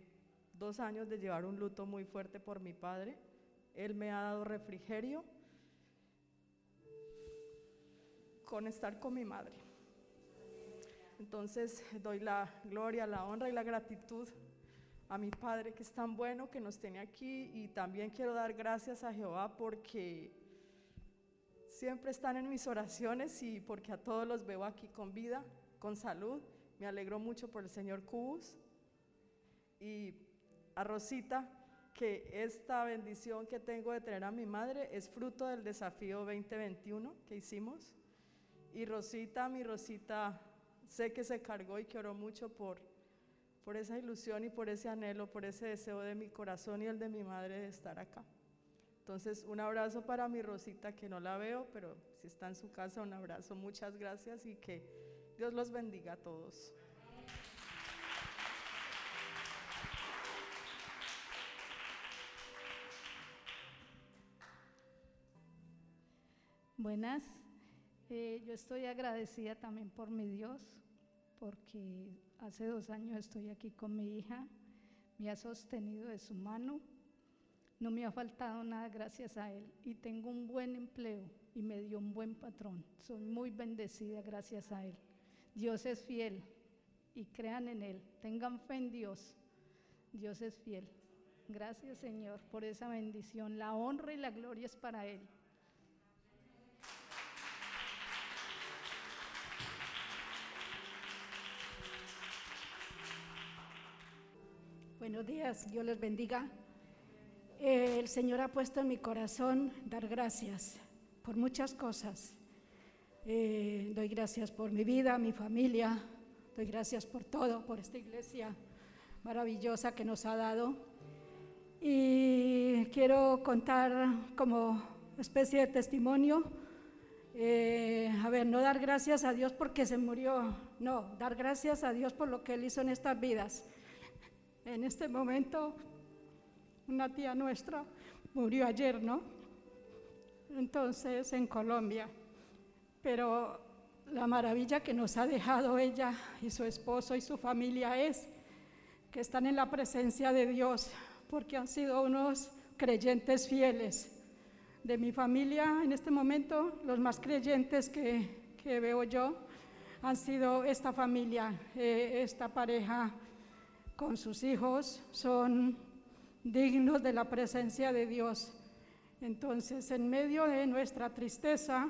dos años de llevar un luto muy fuerte por mi padre. Él me ha dado refrigerio con estar con mi madre. Entonces doy la gloria, la honra y la gratitud a mi Padre que es tan bueno que nos tiene aquí y también quiero dar gracias a Jehová porque siempre están en mis oraciones y porque a todos los veo aquí con vida, con salud. Me alegro mucho por el Señor Cubus y a Rosita que esta bendición que tengo de tener a mi madre es fruto del desafío 2021 que hicimos y Rosita, mi Rosita, sé que se cargó y que oró mucho por, por esa ilusión y por ese anhelo, por ese deseo de mi corazón y el de mi madre de estar acá. Entonces, un abrazo para mi Rosita, que no la veo, pero si está en su casa, un abrazo. Muchas gracias y que Dios los bendiga a todos. Buenas. Eh, yo estoy agradecida también por mi Dios, porque hace dos años estoy aquí con mi hija, me ha sostenido de su mano, no me ha faltado nada gracias a Él y tengo un buen empleo y me dio un buen patrón. Soy muy bendecida gracias a Él. Dios es fiel y crean en Él, tengan fe en Dios. Dios es fiel. Gracias Señor por esa bendición. La honra y la gloria es para Él. Buenos días, Dios les bendiga. Eh, el Señor ha puesto en mi corazón dar gracias por muchas cosas. Eh, doy gracias por mi vida, mi familia, doy gracias por todo, por esta iglesia maravillosa que nos ha dado. Y quiero contar como especie de testimonio, eh, a ver, no dar gracias a Dios porque se murió, no, dar gracias a Dios por lo que Él hizo en estas vidas. En este momento, una tía nuestra murió ayer, ¿no? Entonces, en Colombia. Pero la maravilla que nos ha dejado ella y su esposo y su familia es que están en la presencia de Dios, porque han sido unos creyentes fieles. De mi familia, en este momento, los más creyentes que, que veo yo han sido esta familia, eh, esta pareja con sus hijos son dignos de la presencia de Dios. Entonces, en medio de nuestra tristeza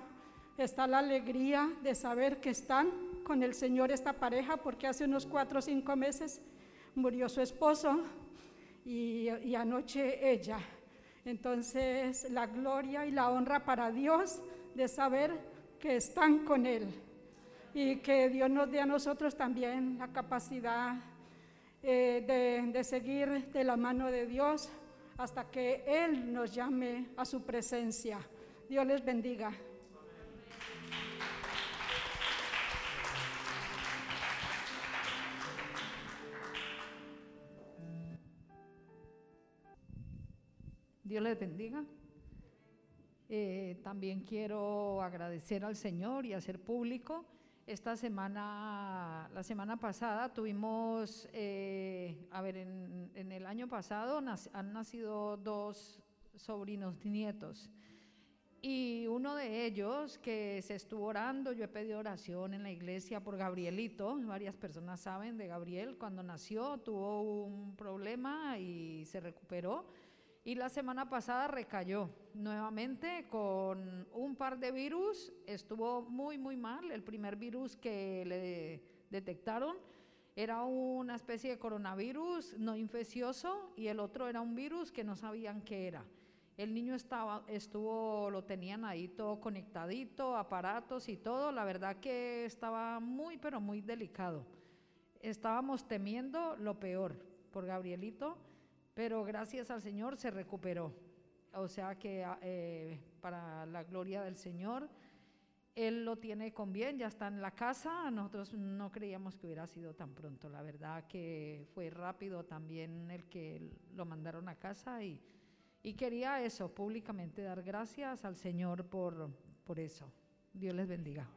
está la alegría de saber que están con el Señor esta pareja, porque hace unos cuatro o cinco meses murió su esposo y, anoche ella. Entonces, la gloria y la honra para Dios de saber que están con Él y que Dios nos dé a nosotros también la capacidad eh, de seguir de la mano de Dios hasta que Él nos llame a su presencia. Dios les bendiga. Dios les bendiga. Eh, también quiero agradecer al Señor y hacer público. Esta semana, la semana pasada tuvimos, eh, a ver, en, en el año pasado nac- han nacido dos sobrinos nietos. Y uno de ellos que se estuvo orando, yo he pedido oración en la iglesia por Gabrielito, varias personas saben de Gabriel, cuando nació tuvo un problema y se recuperó. Y la semana pasada recayó nuevamente con un par de virus, estuvo muy, muy mal. El primer virus que le detectaron era una especie de coronavirus no infeccioso y el otro era un virus que no sabían qué era. El niño estaba, estuvo, lo tenían ahí todo conectadito, aparatos y todo. La verdad que estaba muy, pero muy delicado. Estábamos temiendo lo peor por Gabrielito, pero gracias al Señor se recuperó. O sea que eh, para la gloria del Señor. él lo tiene con bien, ya está en la casa. Nosotros no creíamos que hubiera sido tan pronto. La verdad que fue rápido también el que lo mandaron a casa y, y quería eso, públicamente dar gracias al Señor por, por eso. Dios les bendiga.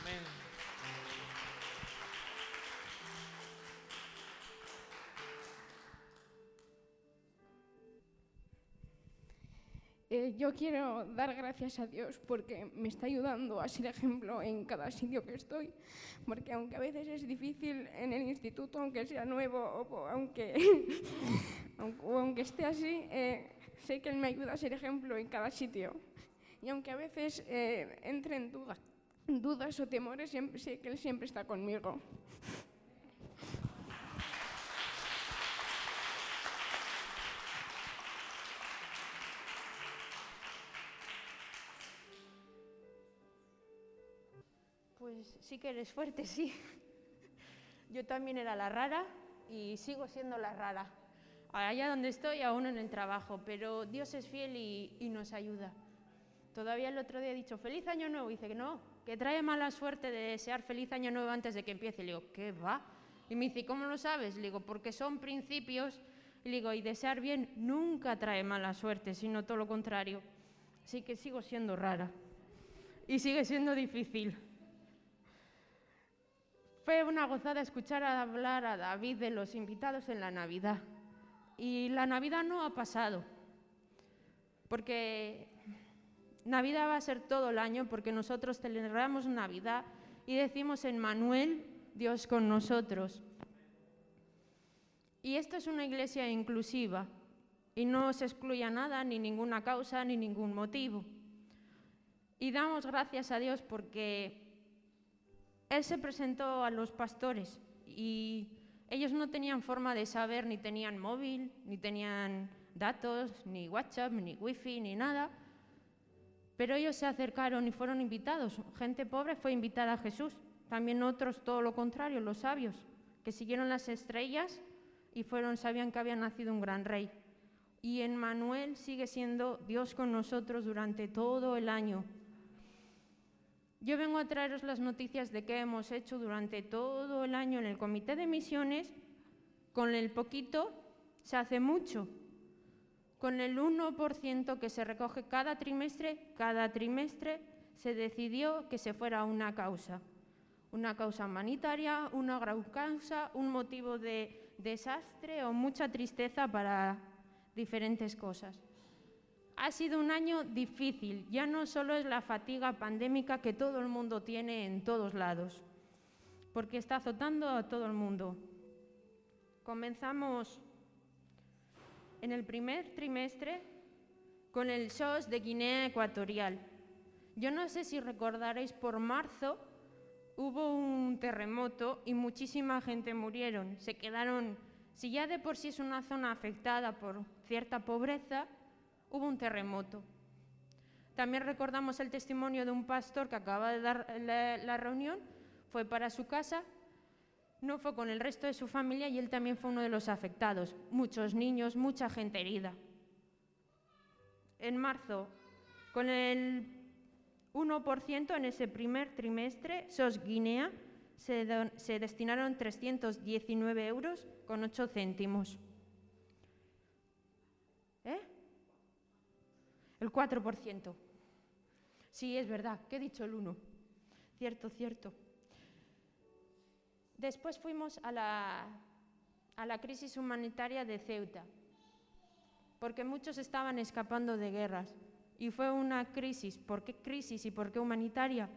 Amén. Eh, yo quiero dar gracias a Dios porque me está ayudando a ser ejemplo en cada sitio que estoy, porque aunque a veces es difícil en el instituto, aunque sea nuevo o aunque, aunque esté así, eh, sé que Él me ayuda a ser ejemplo en cada sitio. Y aunque a veces eh, entre en dudas, dudas o temores, siempre, sé que Él siempre está conmigo. Pues sí que eres fuerte, sí. Yo también era la rara y sigo siendo la rara. Allá donde estoy, aún en el trabajo, pero Dios es fiel y, nos ayuda. Todavía el otro día he dicho, feliz año nuevo. Y dice que no, que trae mala suerte de desear feliz año nuevo antes de que empiece. Y le digo, ¿qué va? Y me dice, ¿cómo lo sabes? Le digo, porque son principios. Y le digo, y desear bien nunca trae mala suerte, sino todo lo contrario. Así que sigo siendo rara. Y sigue siendo difícil. Fue una gozada escuchar hablar a David de los invitados en la Navidad. Y la Navidad no ha pasado, porque Navidad va a ser todo el año, porque nosotros celebramos Navidad y decimos en Manuel, Dios con nosotros. Y esto es una iglesia inclusiva y no se excluye a nada, ni ninguna causa, ni ningún motivo. Y damos gracias a Dios porque él se presentó a los pastores y ellos no tenían forma de saber, ni tenían móvil, ni tenían datos, ni WhatsApp, ni wifi, ni nada. Pero ellos se acercaron y fueron invitados. Gente pobre fue invitada a Jesús. También otros, todo lo contrario, los sabios, que siguieron las estrellas y fueron, sabían que había nacido un gran rey. Y en Manuel sigue siendo Dios con nosotros durante todo el año. Yo vengo a traeros las noticias de qué hemos hecho durante todo el año en el Comité de Misiones. Con el poquito se hace mucho. Con el 1% que se recoge cada trimestre, cada trimestre se decidió que se fuera una causa. Una causa humanitaria, una gran causa, un motivo de desastre o mucha tristeza para diferentes cosas. Ha sido un año difícil, ya no solo es la fatiga pandémica que todo el mundo tiene en todos lados, porque está azotando a todo el mundo. Comenzamos en el primer trimestre con el SOS de Guinea Ecuatorial. Yo no sé si recordaréis, por marzo hubo un terremoto y muchísima gente murieron. Se quedaron, si ya de por sí es una zona afectada por cierta pobreza, hubo un terremoto. También recordamos el testimonio de un pastor que acaba de dar la, reunión, fue para su casa, no fue con el resto de su familia y él también fue uno de los afectados. Muchos niños, mucha gente herida. En marzo, con el 1% en ese primer trimestre, SOS Guinea se, se destinaron 319 euros con 8 céntimos. ¿Eh? El 4%. Sí, es verdad, que he dicho el 1. Cierto, cierto. Después fuimos a la, a la crisis humanitaria de Ceuta, porque muchos estaban escapando de guerras. Y fue una crisis. ¿Por qué crisis y por qué humanitaria?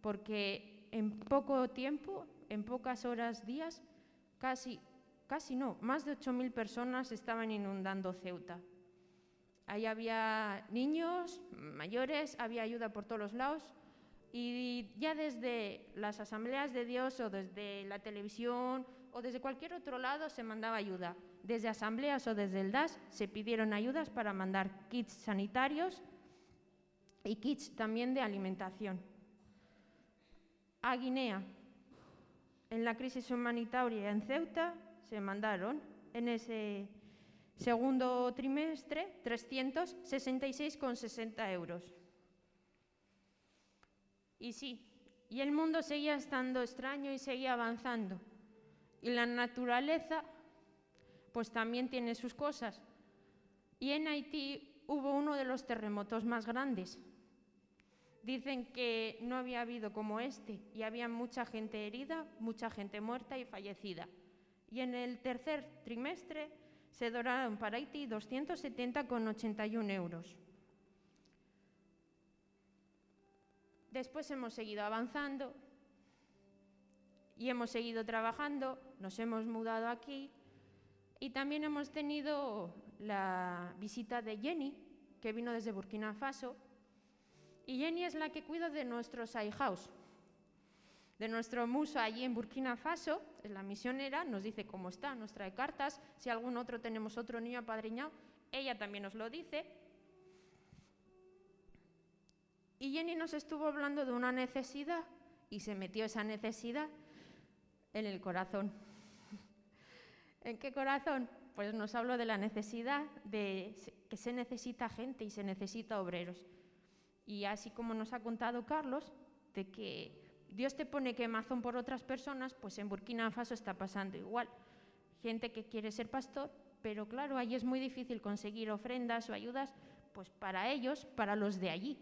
Porque en poco tiempo, en pocas horas, días, casi, casi no, más de 8.000 personas estaban inundando Ceuta. Ahí había niños, mayores, había ayuda por todos los lados. Y ya desde las asambleas de Dios o desde la televisión o desde cualquier otro lado se mandaba ayuda. Desde asambleas o desde el DAS se pidieron ayudas para mandar kits sanitarios y kits también de alimentación. A Guinea, en la crisis humanitaria en Ceuta, se mandaron en ese Segundo trimestre, 366,60 euros. Y sí, y el mundo seguía estando extraño y seguía avanzando. Y la naturaleza, pues también tiene sus cosas. Y en Haití hubo uno de los terremotos más grandes. Dicen que no había habido como este y había mucha gente herida, mucha gente muerta y fallecida. Y en el tercer trimestre se donaron para Haití 270,81 euros. Después hemos seguido avanzando y hemos seguido trabajando, nos hemos mudado aquí y también hemos tenido la visita de Jenny, que vino desde Burkina Faso. Y Jenny es la que cuida de nuestros house, de nuestro muso allí en Burkina Faso, es la misionera, nos dice cómo está, nos trae cartas, si algún otro tenemos otro niño apadriñado, ella también nos lo dice y Jenny nos estuvo hablando de una necesidad y se metió esa necesidad en el corazón. ¿En qué corazón? Pues nos habló de la necesidad de que se necesita gente y se necesita obreros. Y así como nos ha contado Carlos, de que Dios te pone quemazón por otras personas, pues en Burkina Faso está pasando igual. Gente que quiere ser pastor, pero claro, ahí es muy difícil conseguir ofrendas o ayudas, pues para ellos, para los de allí.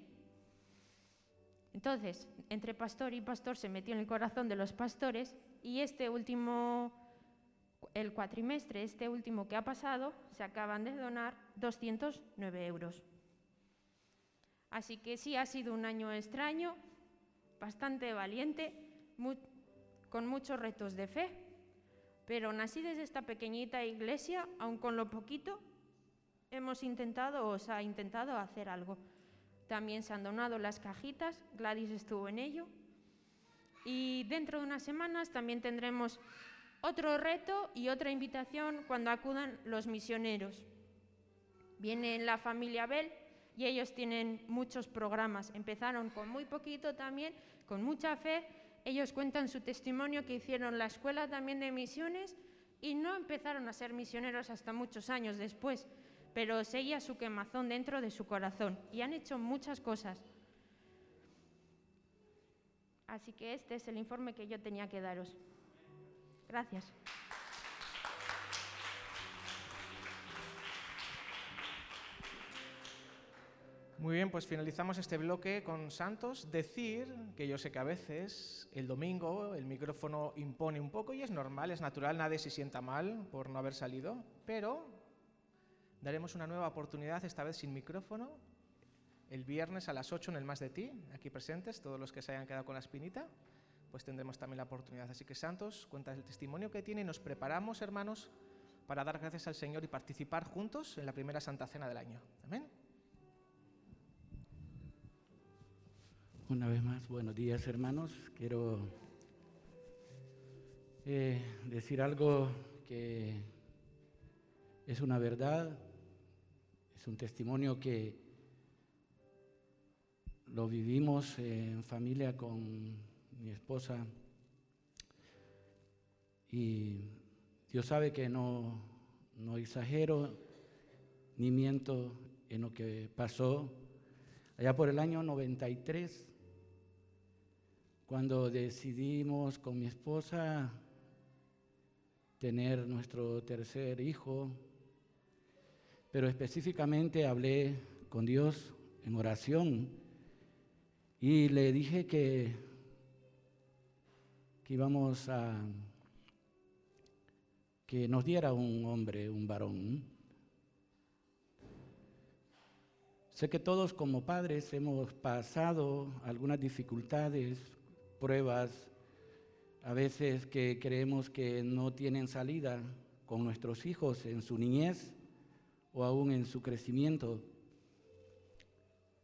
Entonces, entre pastor y pastor se metió en el corazón de los pastores y este último, el cuatrimestre, este último que ha pasado, se acaban de donar 209 euros. Así que sí, ha sido un año extraño, bastante valiente, con muchos retos de fe, pero nací desde esta pequeñita iglesia, aun con lo poquito, hemos intentado, o se ha intentado hacer algo. También se han donado las cajitas, Gladys estuvo en ello. Y dentro de unas semanas también tendremos otro reto y otra invitación cuando acudan los misioneros. Viene la familia Bell y ellos tienen muchos programas. Empezaron con muy poquito también, con mucha fe. Ellos cuentan su testimonio que hicieron la escuela también de misiones y no empezaron a ser misioneros hasta muchos años después pero seguía su quemazón dentro de su corazón y han hecho muchas cosas. Así que este es el informe que yo tenía que daros. Gracias. Muy bien, pues finalizamos este bloque con Santos. Decir que yo sé que a veces el domingo el micrófono impone un poco y es normal, es natural, nadie se sienta mal por no haber salido, pero daremos una nueva oportunidad, esta vez sin micrófono, el viernes a las 8 en el Más de Ti, aquí presentes, todos los que se hayan quedado con la espinita, pues tendremos también la oportunidad. Así que Santos, cuenta el testimonio que tiene y nos preparamos, hermanos, para dar gracias al Señor y participar juntos en la primera Santa Cena del año. Amén. Una vez más, buenos días hermanos. Quiero eh, decir algo que es una verdad, es un testimonio que lo vivimos en familia con mi esposa y Dios sabe que no, no exagero ni miento en lo que pasó allá por el año 93, cuando decidimos con mi esposa tener nuestro tercer hijo, pero específicamente hablé con Dios en oración y le dije que, que íbamos a que nos diera un hombre, un varón. Sé que todos como padres hemos pasado algunas dificultades, pruebas, a veces que creemos que no tienen salida con nuestros hijos en su niñez o aún en su crecimiento.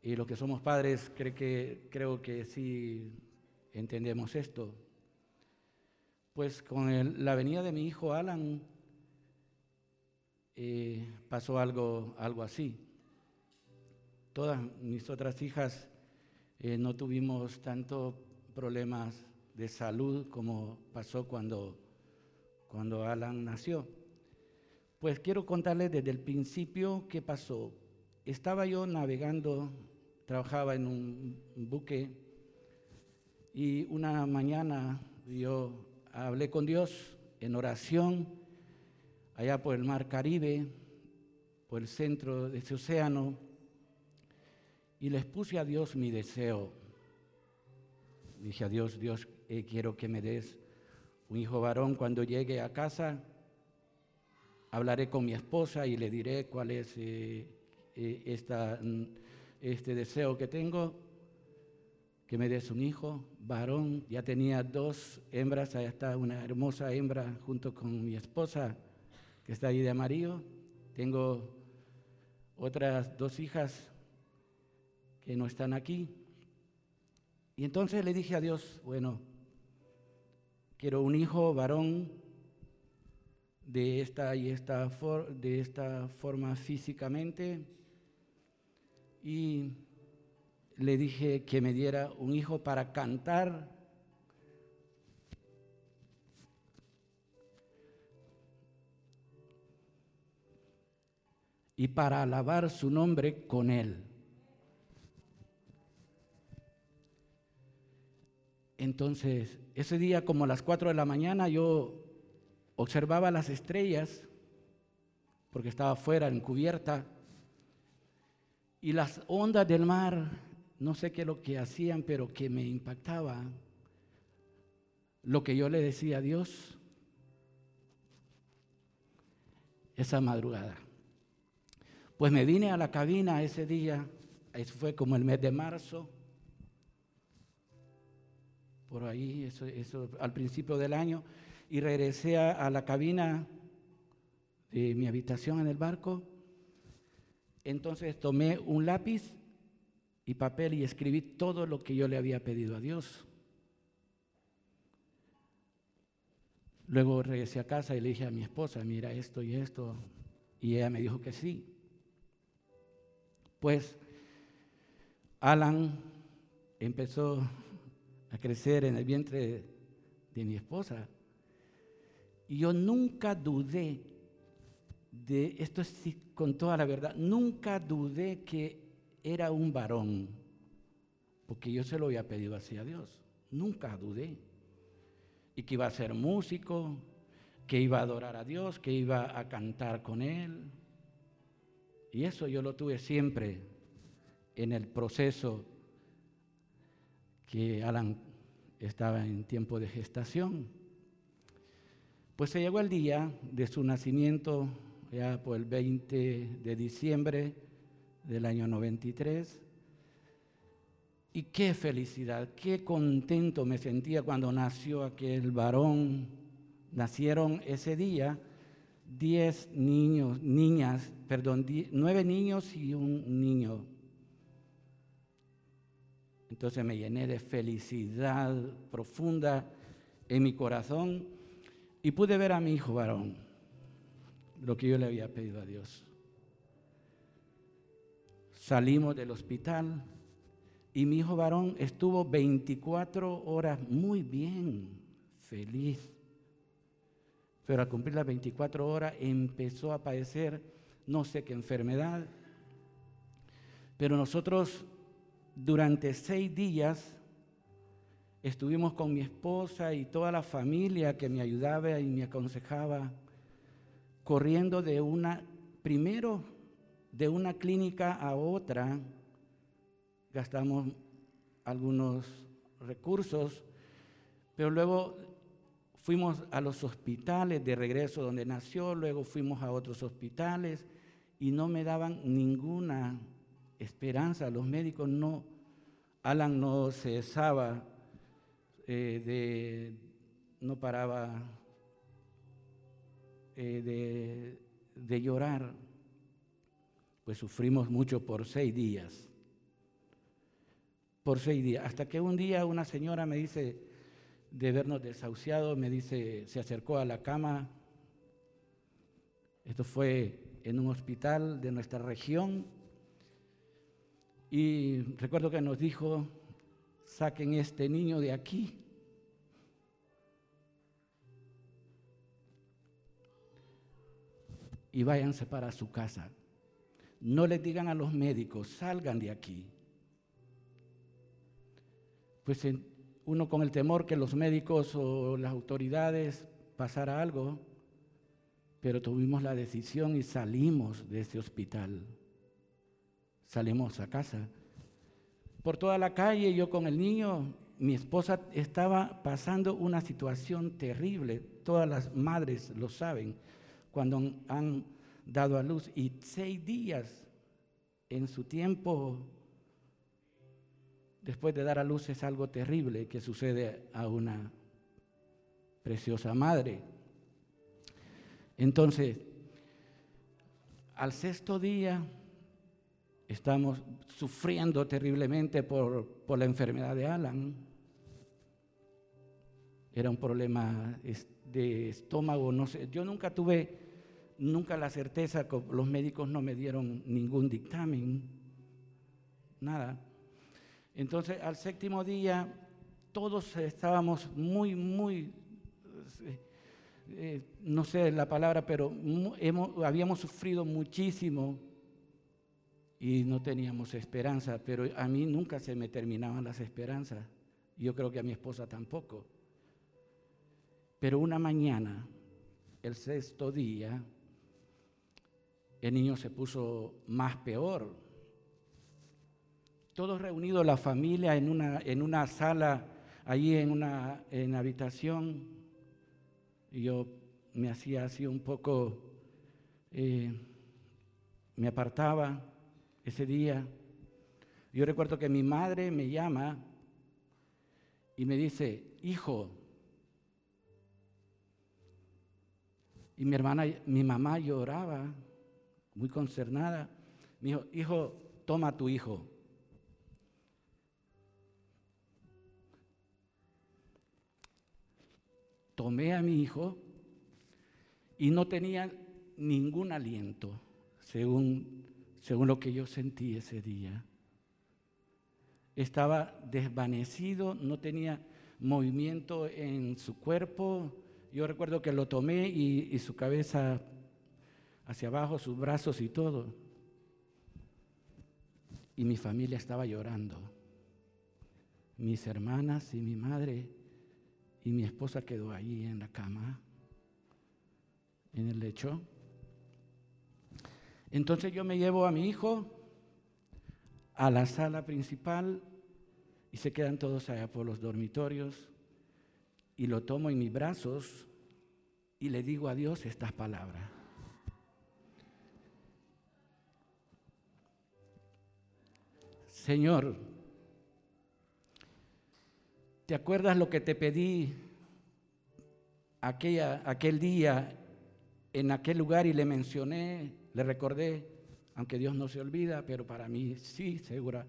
Y los que somos padres creo que, creo que sí entendemos esto. Pues con la venida de mi hijo Alan eh, pasó algo, algo así. Todas mis otras hijas eh, no tuvimos tanto problemas de salud como pasó cuando, cuando Alan nació. Pues quiero contarles desde el principio qué pasó. Estaba yo navegando, trabajaba en un buque Y una mañana yo hablé con Dios en oración allá por el mar Caribe, por el centro de ese océano, y les puse a Dios mi deseo. Dije a Dios, Dios, eh, quiero que me des un hijo varón cuando llegue a casa. Hablaré con mi esposa y le diré cuál es eh, eh, esta, mm, este deseo que tengo, que me des un hijo varón. Ya tenía dos hembras, allá está una hermosa hembra junto con mi esposa que está ahí de amarillo. Tengo otras dos hijas que no están aquí. Y entonces le dije a Dios, bueno, quiero un hijo varón de esta y esta, de esta forma físicamente. Y le dije que me diera un hijo para cantar y para alabar su nombre con él. Entonces, ese día como a las 4 de la mañana yo observaba las estrellas, porque estaba afuera en cubierta, y las ondas del mar, no sé qué es lo que hacían, pero que me impactaba. Lo que yo le decía a Dios esa madrugada. Pues me vine a la cabina ese día, eso fue como el mes de marzo, por ahí, eso, al principio del año, y regresé a la cabina de mi habitación en el barco. Entonces tomé un lápiz y papel y escribí todo lo que yo le había pedido a Dios. Luego regresé a casa y le dije a mi esposa, mira esto y esto, y ella me dijo que sí. Pues Alan empezó a crecer en el vientre de mi esposa. Y yo nunca dudé de, esto es con toda la verdad, nunca dudé que era un varón, porque yo se lo había pedido así a Dios, nunca dudé. Y que iba a ser músico, que iba a adorar a Dios, que iba a cantar con Él, y eso yo lo tuve siempre en el proceso que Alan estaba en tiempo de gestación. Pues se llegó el día de su nacimiento, ya por el 20 de diciembre del año 93. Y qué felicidad, qué contento me sentía cuando nació aquel varón. Nacieron ese día diez niños, niñas, perdón, nueve niños y un niño. Entonces me llené de felicidad profunda en mi corazón y pude ver a mi hijo varón, lo que yo le había pedido a Dios. Salimos del hospital y mi hijo varón estuvo 24 horas muy bien, feliz pero al cumplir las 24 horas empezó a padecer no sé qué enfermedad. Pero nosotros durante seis días estuvimos con mi esposa y toda la familia que me ayudaba y me aconsejaba, corriendo de una, primero de una clínica a otra, gastamos algunos recursos, pero luego Fuimos a los hospitales de regreso donde nació, luego fuimos a otros hospitales y no me daban ninguna esperanza. Los médicos no, Alan no cesaba eh, de, no paraba eh, de, de llorar. Pues sufrimos mucho por seis días. Por seis días. Hasta que un día una señora me dice, de vernos desahuciados, me dice, se acercó a la cama. Esto fue en un hospital de nuestra región. Y recuerdo que nos dijo, saquen este niño de aquí. Y váyanse para su casa. No les digan a los médicos, salgan de aquí. Pues uno con el temor que los médicos o las autoridades pasara algo, pero tuvimos la decisión y salimos de ese hospital. Salimos a casa. Por toda la calle, yo con el niño, mi esposa estaba pasando una situación terrible. Todas las madres lo saben cuando han dado a luz. Y seis días en su tiempo después de dar a luz es algo terrible que sucede a una preciosa madre. Entonces, al sexto día estamos sufriendo terriblemente por, por, la enfermedad de Alan. Era un problema de estómago, no sé. Yo nunca tuve, nunca la certeza, los médicos no me dieron ningún dictamen, nada. Entonces, al séptimo día, todos estábamos muy, muy, eh, no sé la palabra, pero habíamos sufrido muchísimo y no teníamos esperanza, pero a mí nunca se me terminaban las esperanzas. Yo creo que a mi esposa tampoco. Pero una mañana, el sexto día, el niño se puso más peor todos reunidos, la familia, en una, en una sala, allí en una en habitación. Yo me hacía así un poco, eh, me apartaba ese día. Yo recuerdo que mi madre me llama y me dice, hijo, y mi hermana, mi mamá lloraba, muy concernada. Me dijo, hijo, toma a tu hijo. tomé a mi hijo y no tenía ningún aliento, según, según lo que yo sentí ese día. Estaba desvanecido, no tenía movimiento en su cuerpo. Yo recuerdo que lo tomé y, su cabeza hacia abajo, sus brazos y todo. Y mi familia estaba llorando. Mis hermanas y mi madre y mi esposa quedó ahí en la cama, en el lecho. Entonces yo me llevo a mi hijo a la sala principal y se quedan todos allá por los dormitorios y lo tomo en mis brazos y le digo a Dios estas palabras. Señor, ¿Te acuerdas lo que te pedí aquella, aquel día en aquel lugar y le mencioné, le recordé, aunque Dios no se olvida, pero para mí sí, segura,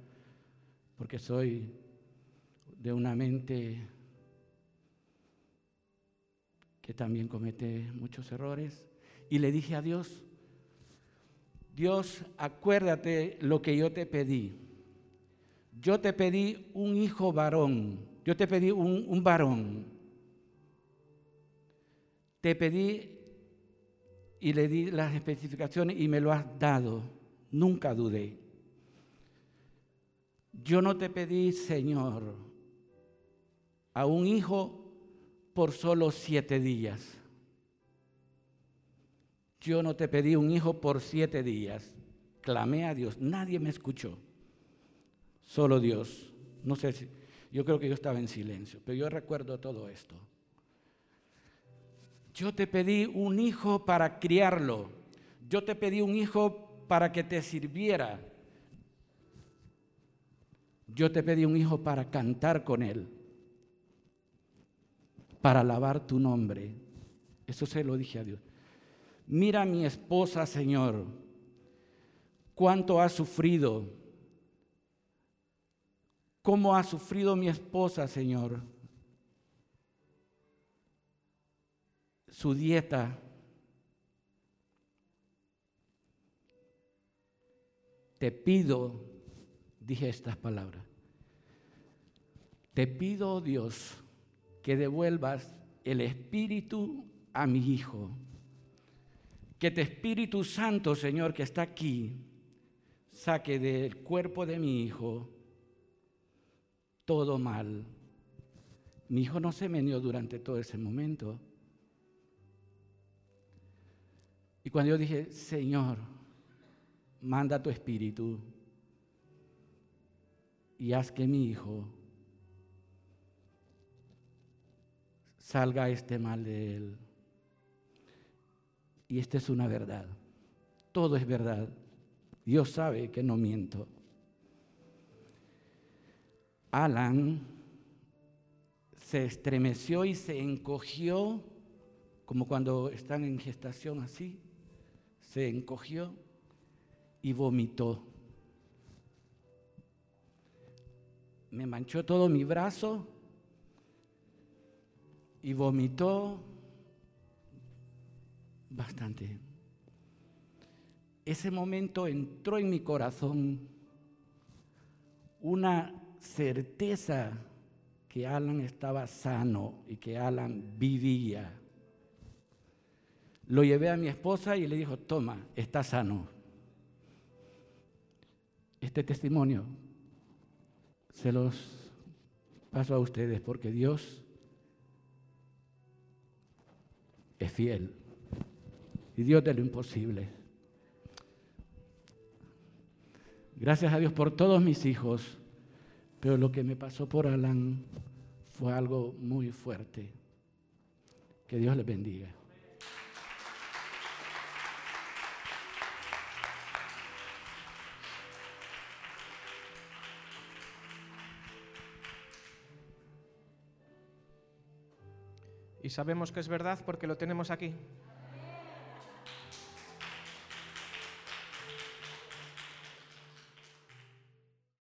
porque soy de una mente que también comete muchos errores. Y le dije a Dios, Dios, acuérdate lo que yo te pedí. Yo te pedí un hijo varón yo te pedí un, varón. Te pedí y le di las especificaciones y me lo has dado. Nunca dudé. Yo no te pedí, Señor, a un hijo por solo siete días. Yo no te pedí un hijo por siete días. Clamé a Dios. Nadie me escuchó. Solo Dios. No sé si yo creo que yo estaba en silencio, pero yo recuerdo todo esto. Yo te pedí un hijo para criarlo. Yo te pedí un hijo para que te sirviera. Yo te pedí un hijo para cantar con él, para alabar tu nombre. Eso se lo dije a Dios. Mira mi esposa, Señor, cuánto ha sufrido cómo ha sufrido mi esposa, Señor. Su dieta. Te pido, dije estas palabras, te pido, Dios, que devuelvas el espíritu a mi hijo. Que tu Espíritu Santo, Señor, que está aquí, saque del cuerpo de mi hijo todo mal. Mi hijo no se meneó durante todo ese momento. Y cuando yo dije, Señor, manda tu espíritu y haz que mi hijo salga este mal de él. Y esta es una verdad. Todo es verdad. Dios sabe que no miento. Alan se estremeció y se encogió, como cuando están en gestación así, se encogió y vomitó. Me manchó todo mi brazo y vomitó bastante. Ese momento entró en mi corazón una certeza que Alan estaba sano y que Alan vivía. Lo llevé a mi esposa y le dijo, toma, está sano. Este testimonio se los paso a ustedes porque Dios es fiel y Dios de lo imposible. Gracias a Dios por todos mis hijos, pero lo que me pasó por Alan fue algo muy fuerte. Que Dios les bendiga. Y sabemos que es verdad porque lo tenemos aquí.